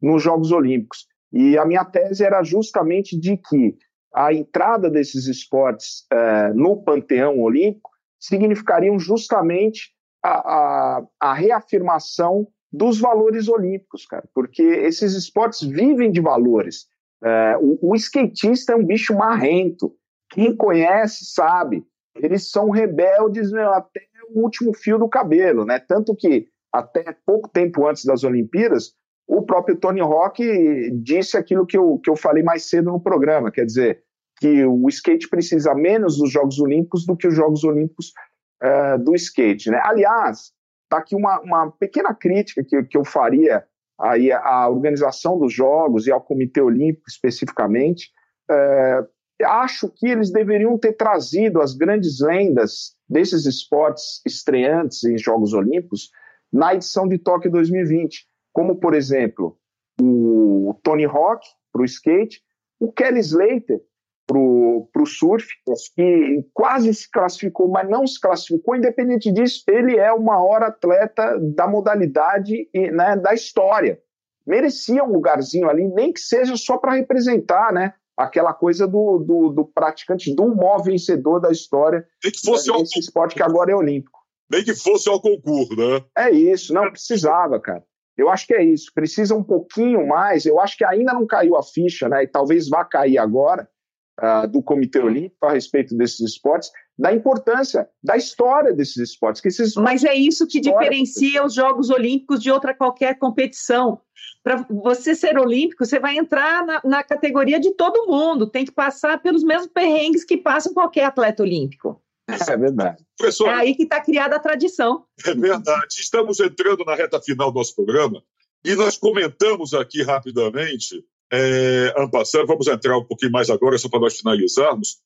nos Jogos Olímpicos. E a minha tese era justamente de que a entrada desses esportes é, no panteão olímpico significariam justamente a, a, a, reafirmação dos valores olímpicos, cara, porque esses esportes vivem de valores. É, o, o skatista é um bicho marrento, quem conhece sabe. Eles são rebeldes meu, até o último fio do cabelo, né? Tanto que até pouco tempo antes das Olimpíadas, o próprio Tony Hawk disse aquilo que eu, que eu falei mais cedo no programa, quer dizer, que o skate precisa menos dos Jogos Olímpicos do que os Jogos Olímpicos uh, do skate. Né? Aliás, está aqui uma, uma pequena crítica que, que eu faria aí à organização dos Jogos e ao Comitê Olímpico especificamente. Uh, acho que eles deveriam ter trazido as grandes lendas desses esportes estreantes em Jogos Olímpicos na edição de Tóquio 2020, como, por exemplo, o Tony Hawk para o skate, o Kelly Slater para o surf, que quase se classificou, mas não se classificou. Independente disso, ele é o maior atleta da modalidade e né, da história. Merecia um lugarzinho ali, nem que seja só para representar, né? aquela coisa do, do, do, praticante, do maior vencedor da história Nem que fosse desse esporte que agora é olímpico. Nem que fosse ao concurso, né? É isso, não precisava, cara. Eu acho que é isso. Precisa um pouquinho mais. Eu acho que ainda não caiu a ficha, né? E talvez vá cair agora uh, do Comitê Olímpico a respeito desses esportes, da importância da história desses esportes. Que esses Mas é isso que diferencia os Jogos Olímpicos de outra qualquer competição para você ser olímpico, você vai entrar na, na, categoria de todo mundo, tem que passar pelos mesmos perrengues que passa qualquer atleta olímpico. É verdade. Professor, é aí que está criada a tradição. É verdade. Estamos entrando na reta final do nosso programa e nós comentamos aqui rapidamente, é, Ampassando, vamos entrar um pouquinho mais agora, só para nós finalizarmos.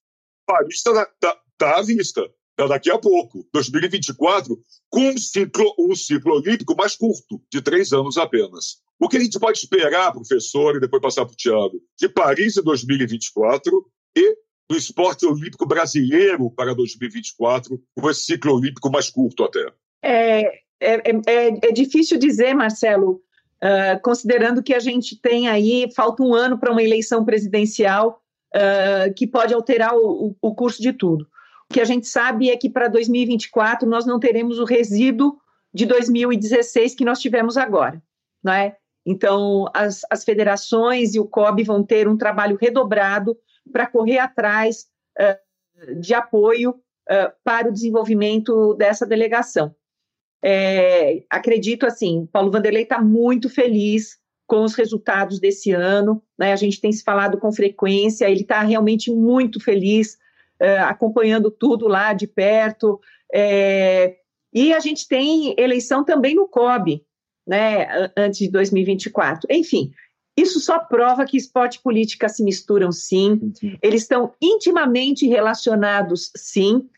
Paris está tá, tá à vista daqui a pouco, 2024, com um ciclo, um ciclo olímpico mais curto, de três anos apenas. O que a gente pode esperar, professor, e depois passar para o Tiago, de Paris em 2024 e do esporte olímpico brasileiro para 2024, com esse ciclo olímpico mais curto até? É, é, é, é difícil dizer, Marcelo, uh, considerando que a gente tem aí, falta um ano para uma eleição presidencial uh, que pode alterar o, o curso de tudo. O que a gente sabe é que para 2024 nós não teremos o resíduo de 2016 que nós tivemos agora, não é? Então, as, as federações e o COB vão ter um trabalho redobrado para correr atrás uh, de apoio para o desenvolvimento dessa delegação. É, acredito assim, Paulo Vanderlei está muito feliz com os resultados desse ano, né? a gente tem se falado com frequência, ele está realmente muito feliz é, acompanhando tudo lá de perto. É, e a gente tem eleição também no COB, né, antes de 2024. Enfim, isso só prova que esporte e política se misturam sim, eles estão intimamente relacionados sim.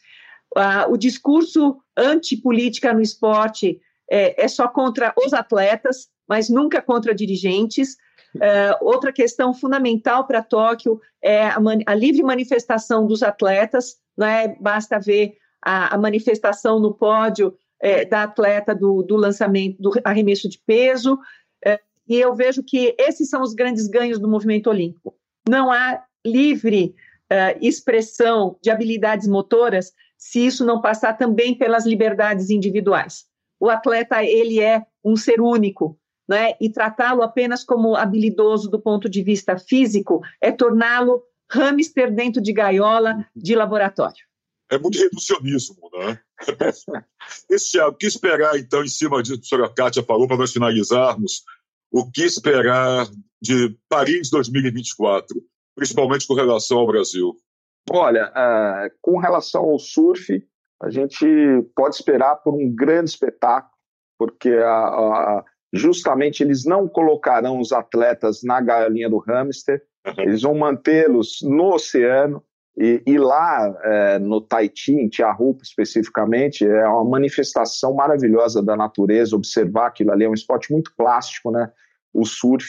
Ah, o discurso antipolítica no esporte é, é, só contra os atletas, mas nunca contra dirigentes. Uh, outra questão fundamental para Tóquio é a, a, livre manifestação dos atletas, né? basta ver a, a manifestação no pódio é, da atleta do, do, lançamento do arremesso de peso, é, e eu vejo que esses são os grandes ganhos do movimento olímpico. Não há livre uh, expressão de habilidades motoras se isso não passar também pelas liberdades individuais. O atleta ele é um ser único, né, e tratá-lo apenas como habilidoso do ponto de vista físico é torná-lo hamster dentro de gaiola de laboratório. É muito reducionismo, né? Esse, o que esperar, então, em cima disso que a senhora Kátia falou, para nós finalizarmos, o que esperar de Paris 2024, principalmente com relação ao Brasil? Olha, uh, com relação ao surf, a gente pode esperar por um grande espetáculo, porque a, a, justamente eles não colocarão os atletas na galinha do hamster, eles vão mantê-los no oceano, e, e lá é, no Tahiti, em Tiahupa especificamente, é uma manifestação maravilhosa da natureza, observar aquilo ali, é um esporte muito plástico, né? O surf.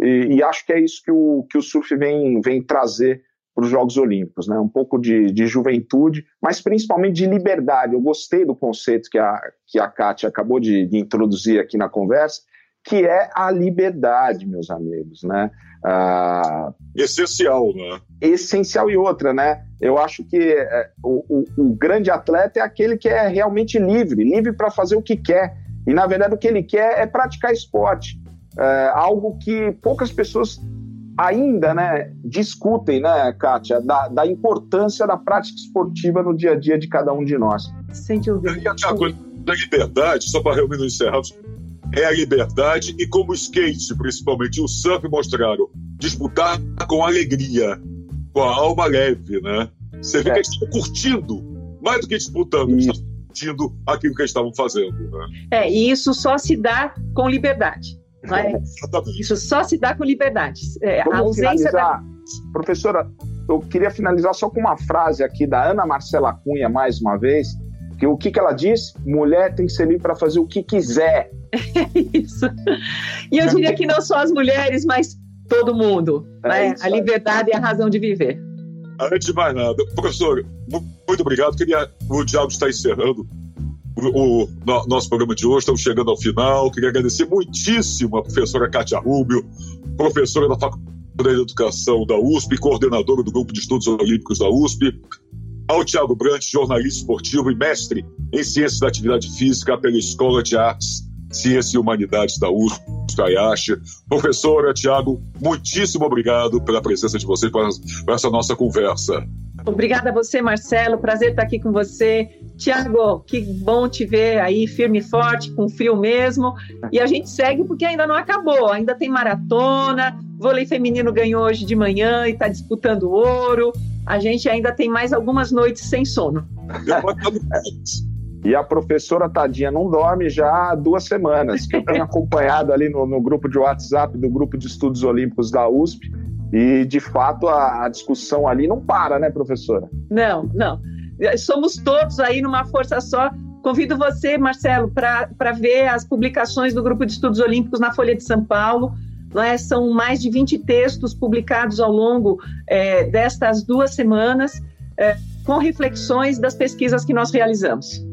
E, e acho que é isso que o, que o surf vem, vem trazer para os Jogos Olímpicos, né? Um pouco de, de juventude, mas principalmente de liberdade. Eu gostei do conceito que a, que a Kátia acabou de, de introduzir aqui na conversa, que é a liberdade, meus amigos, né? Ah, essencial, né? Essencial e outra, né? Eu acho que é, o, o, o, grande atleta é aquele que é realmente livre, livre para fazer o que quer. E na verdade o que ele quer é praticar esporte, é, algo que poucas pessoas ainda, né, discutem, né, Kátia, da, da importância da prática esportiva no dia a dia de cada um de nós. Sem dúvida. E a coisa da liberdade, só para realmente encerrarmos, é a liberdade e como o skate, principalmente o surf, mostraram disputar com alegria, com a alma leve, né? Você vê é. que eles estão curtindo, mais do que disputando, eles estão curtindo aquilo que eles estavam fazendo. Né? É, e isso só se dá com liberdade. É? Isso só se dá com liberdade. É, a ausência da... Professora, eu queria finalizar só com uma frase aqui da Ana Marcela Cunha, mais uma vez, que o que, que ela diz? Mulher tem que ser livre para fazer o que quiser. Isso. E eu diria que não só as mulheres, mas todo mundo. É né? A liberdade e a razão de viver. Antes de mais nada, professor, muito obrigado. Queria, o Diabo está encerrando o, no, nosso programa de hoje, estamos chegando ao final. Queria agradecer muitíssimo a professora Kátia Rubio, professora da Faculdade de Educação da USP, coordenadora do Grupo de Estudos Olímpicos da USP, ao Tiago Brandt, jornalista esportivo e mestre em Ciências da Atividade Física pela Escola de Artes Ciência e Humanidades da USP, Ayashi. Professora Tiago, muitíssimo obrigado pela presença de vocês para essa nossa conversa. Obrigada a você, Marcelo. Prazer estar aqui com você. Tiago, que bom te ver aí firme e forte, com frio mesmo. E a gente segue porque ainda não acabou. Ainda tem maratona. Vôlei feminino ganhou hoje de manhã e está disputando ouro. A gente ainda tem mais algumas noites sem sono. E a professora Tadinha não dorme já há duas semanas. Eu tenho acompanhado ali no, no, grupo de WhatsApp do Grupo de Estudos Olímpicos da USP. E, de fato, a, a discussão ali não para, né, professora? Não, não. Somos todos aí numa força só. Convido você, Marcelo, para ver as publicações do Grupo de Estudos Olímpicos na Folha de São Paulo. É? São mais de 20 textos publicados ao longo é, destas duas semanas, é, com reflexões das pesquisas que nós realizamos.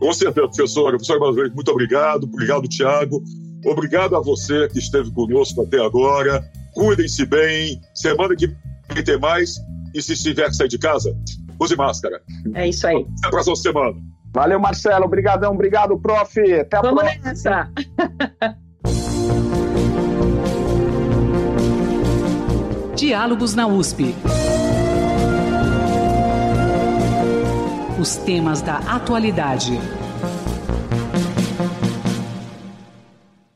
Com certeza, professora. Professora, mais vez, muito obrigado. Obrigado, Tiago. Obrigado a você que esteve conosco até agora. Cuidem-se bem. Semana que vem tem mais. E se tiver que sair de casa, use máscara. É isso aí. Até a próxima semana. Valeu, Marcelo. Obrigadão. Obrigado, prof. Até a Vamos próxima. nessa. Diálogos na USP. Os temas da atualidade.